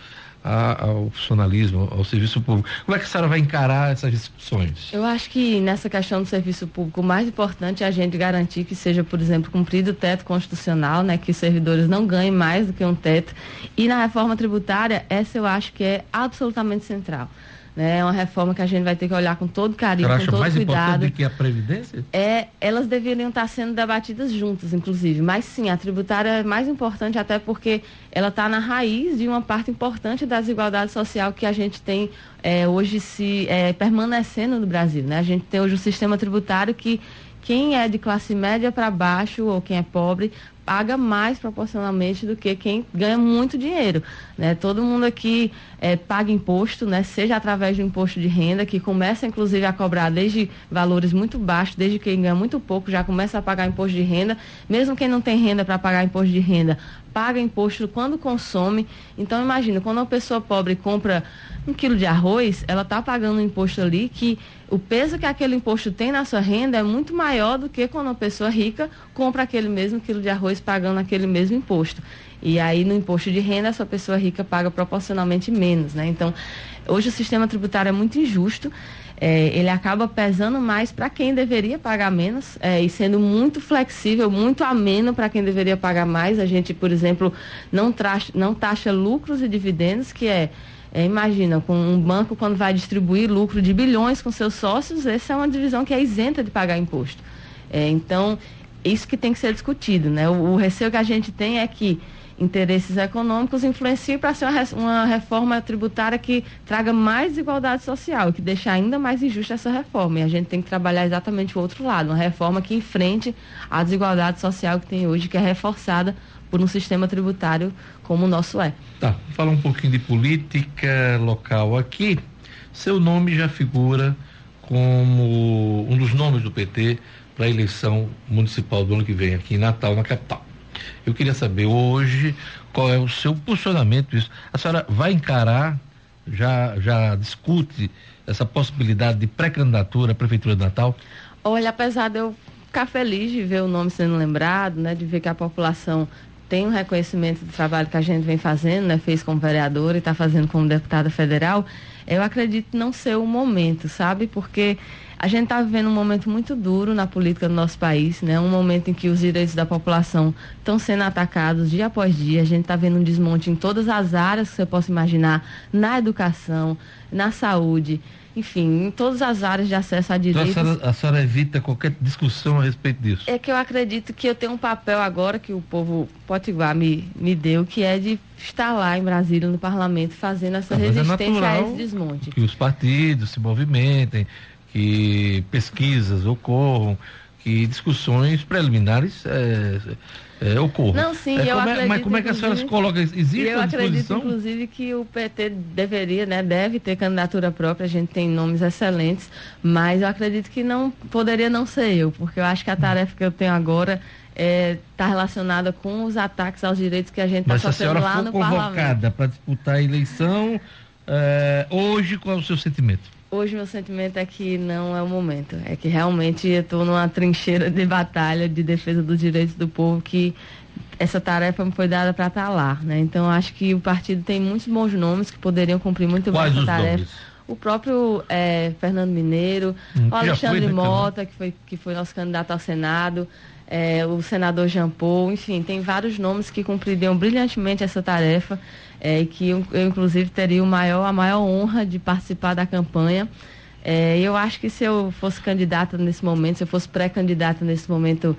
a, ao funcionalismo, ao serviço público. Como é que a senhora vai encarar essas discussões? Eu acho que nessa questão do serviço público, o mais importante é a gente garantir que seja, por exemplo, cumprido o teto constitucional, né, que os servidores não ganhem mais do que um teto. E na reforma tributária, essa eu acho que é absolutamente central. Né? É uma reforma que a gente vai ter que olhar com todo carinho, com todo mais cuidado. importante do que a Previdência? É, elas deveriam estar sendo debatidas juntas, inclusive. Mas sim, a tributária é mais importante até porque ela está na raiz de uma parte importante da desigualdade social que a gente tem é, hoje se é, permanecendo no Brasil. Né? A gente tem hoje um sistema tributário que quem é de classe média para baixo ou quem é pobre paga mais proporcionalmente do que quem ganha muito dinheiro. Né? Todo mundo aqui é, paga imposto, né? seja através do imposto de renda, que começa inclusive a cobrar desde valores muito baixos, desde quem ganha muito pouco já começa a pagar imposto de renda. Mesmo quem não tem renda para pagar imposto de renda, paga imposto quando consome. Então imagina, quando uma pessoa pobre compra um quilo de arroz, ela está pagando um imposto ali que o peso que aquele imposto tem na sua renda é muito maior do que quando uma pessoa rica compra aquele mesmo quilo de arroz pagando aquele mesmo imposto. E aí no imposto de renda essa pessoa rica paga proporcionalmente menos, né? Então, hoje o sistema tributário é muito injusto. É, ele acaba pesando mais para quem deveria pagar menos é, e sendo muito flexível, muito ameno para quem deveria pagar mais. A gente, por exemplo, não, traxa, não taxa lucros e dividendos, que é é, imagina, com um banco quando vai distribuir lucro de bilhões com seus sócios, essa é uma divisão que é isenta de pagar imposto. É, então, isso que tem que ser discutido. Né? O, o, receio que a gente tem é que interesses econômicos influenciem para ser uma, uma, reforma tributária que traga mais desigualdade social, que deixe ainda mais injusta essa reforma. E a gente tem que trabalhar exatamente o outro lado, uma reforma que enfrente a desigualdade social que tem hoje, que é reforçada por um sistema tributário como o nosso é. Tá, falar um pouquinho de política local aqui. Seu nome já figura como um dos nomes do PT para a eleição municipal do ano que vem aqui em Natal, na capital. Eu queria saber hoje qual é o seu posicionamento isso. A senhora vai encarar, já, já discute essa possibilidade de pré-candidatura à Prefeitura de Natal? Olha, apesar de eu ficar feliz de ver o nome sendo lembrado, né, de ver que a população tem um reconhecimento do trabalho que a gente vem fazendo, né, fez como vereadora e está fazendo como deputada federal, eu acredito não ser o momento, sabe? Porque a gente está vivendo um momento muito duro na política do nosso país, né? Um momento em que os direitos da população estão sendo atacados dia após dia. A gente está vendo um desmonte em todas as áreas que você possa imaginar, na educação, na saúde, enfim, em todas as áreas de acesso a direitos. Então, a, senhora, a senhora evita qualquer discussão a respeito disso? É que eu acredito que eu tenho um papel agora que o povo potiguar me, me deu, que é de estar lá em Brasília, no parlamento, fazendo essa é, é resistência é a esse desmonte. Que os partidos se movimentem, que pesquisas ocorram, que discussões preliminares é, é, ocorram. Não, sim, é, eu como acredito. É, mas como é que as senhoras colocam? Existe eu a acredito, inclusive, que o PT deveria, né, deve ter candidatura própria, a gente tem nomes excelentes, mas eu acredito que não poderia não ser eu, porque eu acho que a tarefa que eu tenho agora está relacionada com os ataques aos direitos que a gente está Mas se a sofrendo senhora lá no parlamento. convocada para disputar a eleição, é, hoje qual é o seu sentimento? Hoje meu sentimento é que não é o momento. É que realmente eu estou numa trincheira de batalha de defesa dos direitos do povo que essa tarefa me foi dada para estar lá, né? Então acho que o partido tem muitos bons nomes que poderiam cumprir muito Quais bem essa tarefa. nomes? O próprio é, Fernando Mineiro, Hum, o Alexandre foi, né, Mota, que foi, que foi nosso candidato ao Senado, é, o senador Jean Paul, enfim, tem vários nomes que cumpririam brilhantemente essa tarefa é, e que eu, eu, inclusive, teria maior, a maior honra de participar da campanha. É, eu acho que se eu fosse candidata nesse momento, se eu fosse pré-candidata nesse momento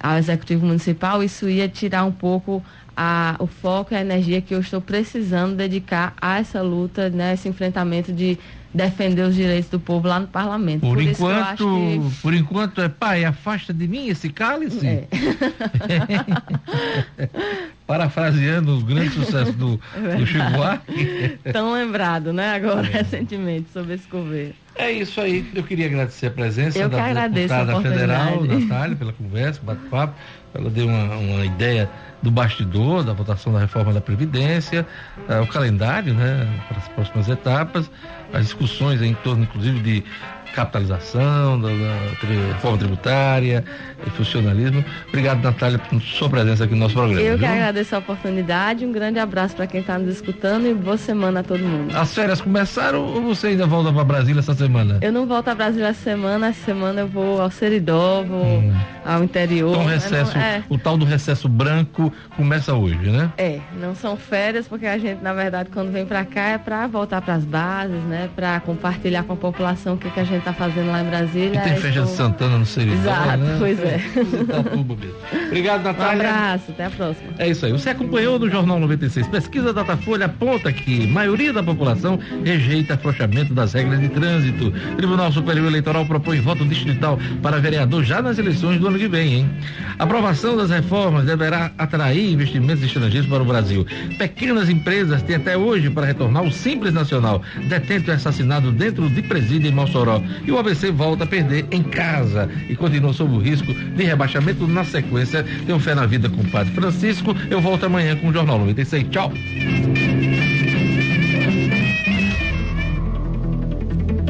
ao Executivo Municipal, isso ia tirar um pouco a, o foco e a energia que eu estou precisando dedicar a essa luta, né, esse enfrentamento de defender os direitos do povo lá no parlamento. Por, Por isso que eu enquanto, acho que por enquanto é pai, afasta de mim esse cálice. É. [LAUGHS] [LAUGHS] Parafraseando o grande [LAUGHS] sucesso do, É do Chico. Buarque. [LAUGHS] Tão lembrado, né, agora, recentemente, sobre esse governo. É isso aí. Eu queria agradecer a presença Eu da deputada federal. Natália, pela conversa, bate-papo. Ela deu uma, uma ideia do bastidor, da votação da reforma da Previdência, ah, o calendário, né, para as próximas etapas, as discussões em torno, inclusive, de capitalização, da, da reforma tributária, e funcionalismo. Obrigado, Natália, por sua presença aqui no nosso programa. Eu que viu? agradeço a oportunidade, um grande abraço para quem está nos escutando e boa semana a todo mundo. As férias começaram ou você ainda volta para Brasília essa semana? Eu não volto a Brasília essa semana, essa semana eu vou ao Seridó, vou ao interior. Então, recesso, não- é, o tal do recesso branco começa hoje, né? é, não são férias, porque a gente, na verdade, quando vem para cá é para voltar para as bases, né? Para compartilhar com a população o que, que a gente está fazendo lá em Brasília. E tem Aí festa de Santana no Seridó, Exato, né? pois é. Itatuba mesmo. Obrigado, Um Natália. abraço, até a próxima. É isso aí. Você acompanhou no Jornal 96. Pesquisa Datafolha aponta que maioria da população rejeita afrouxamento das regras de trânsito. Tribunal Superior Eleitoral propõe voto distrital para vereador já nas eleições do ano que vem, hein? Aprovação das reformas deverá atrair investimentos estrangeiros para o Brasil. Pequenas empresas têm até hoje para retornar o Simples Nacional. Detento é assassinado dentro de presídio em Mossoró. E o ABC volta a perder em casa e continua sob o risco de rebaixamento na sequência. Tenho fé na vida com o Padre Francisco. Eu volto amanhã com o Jornal 96. Tchau.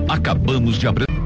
Acabamos de apresentar.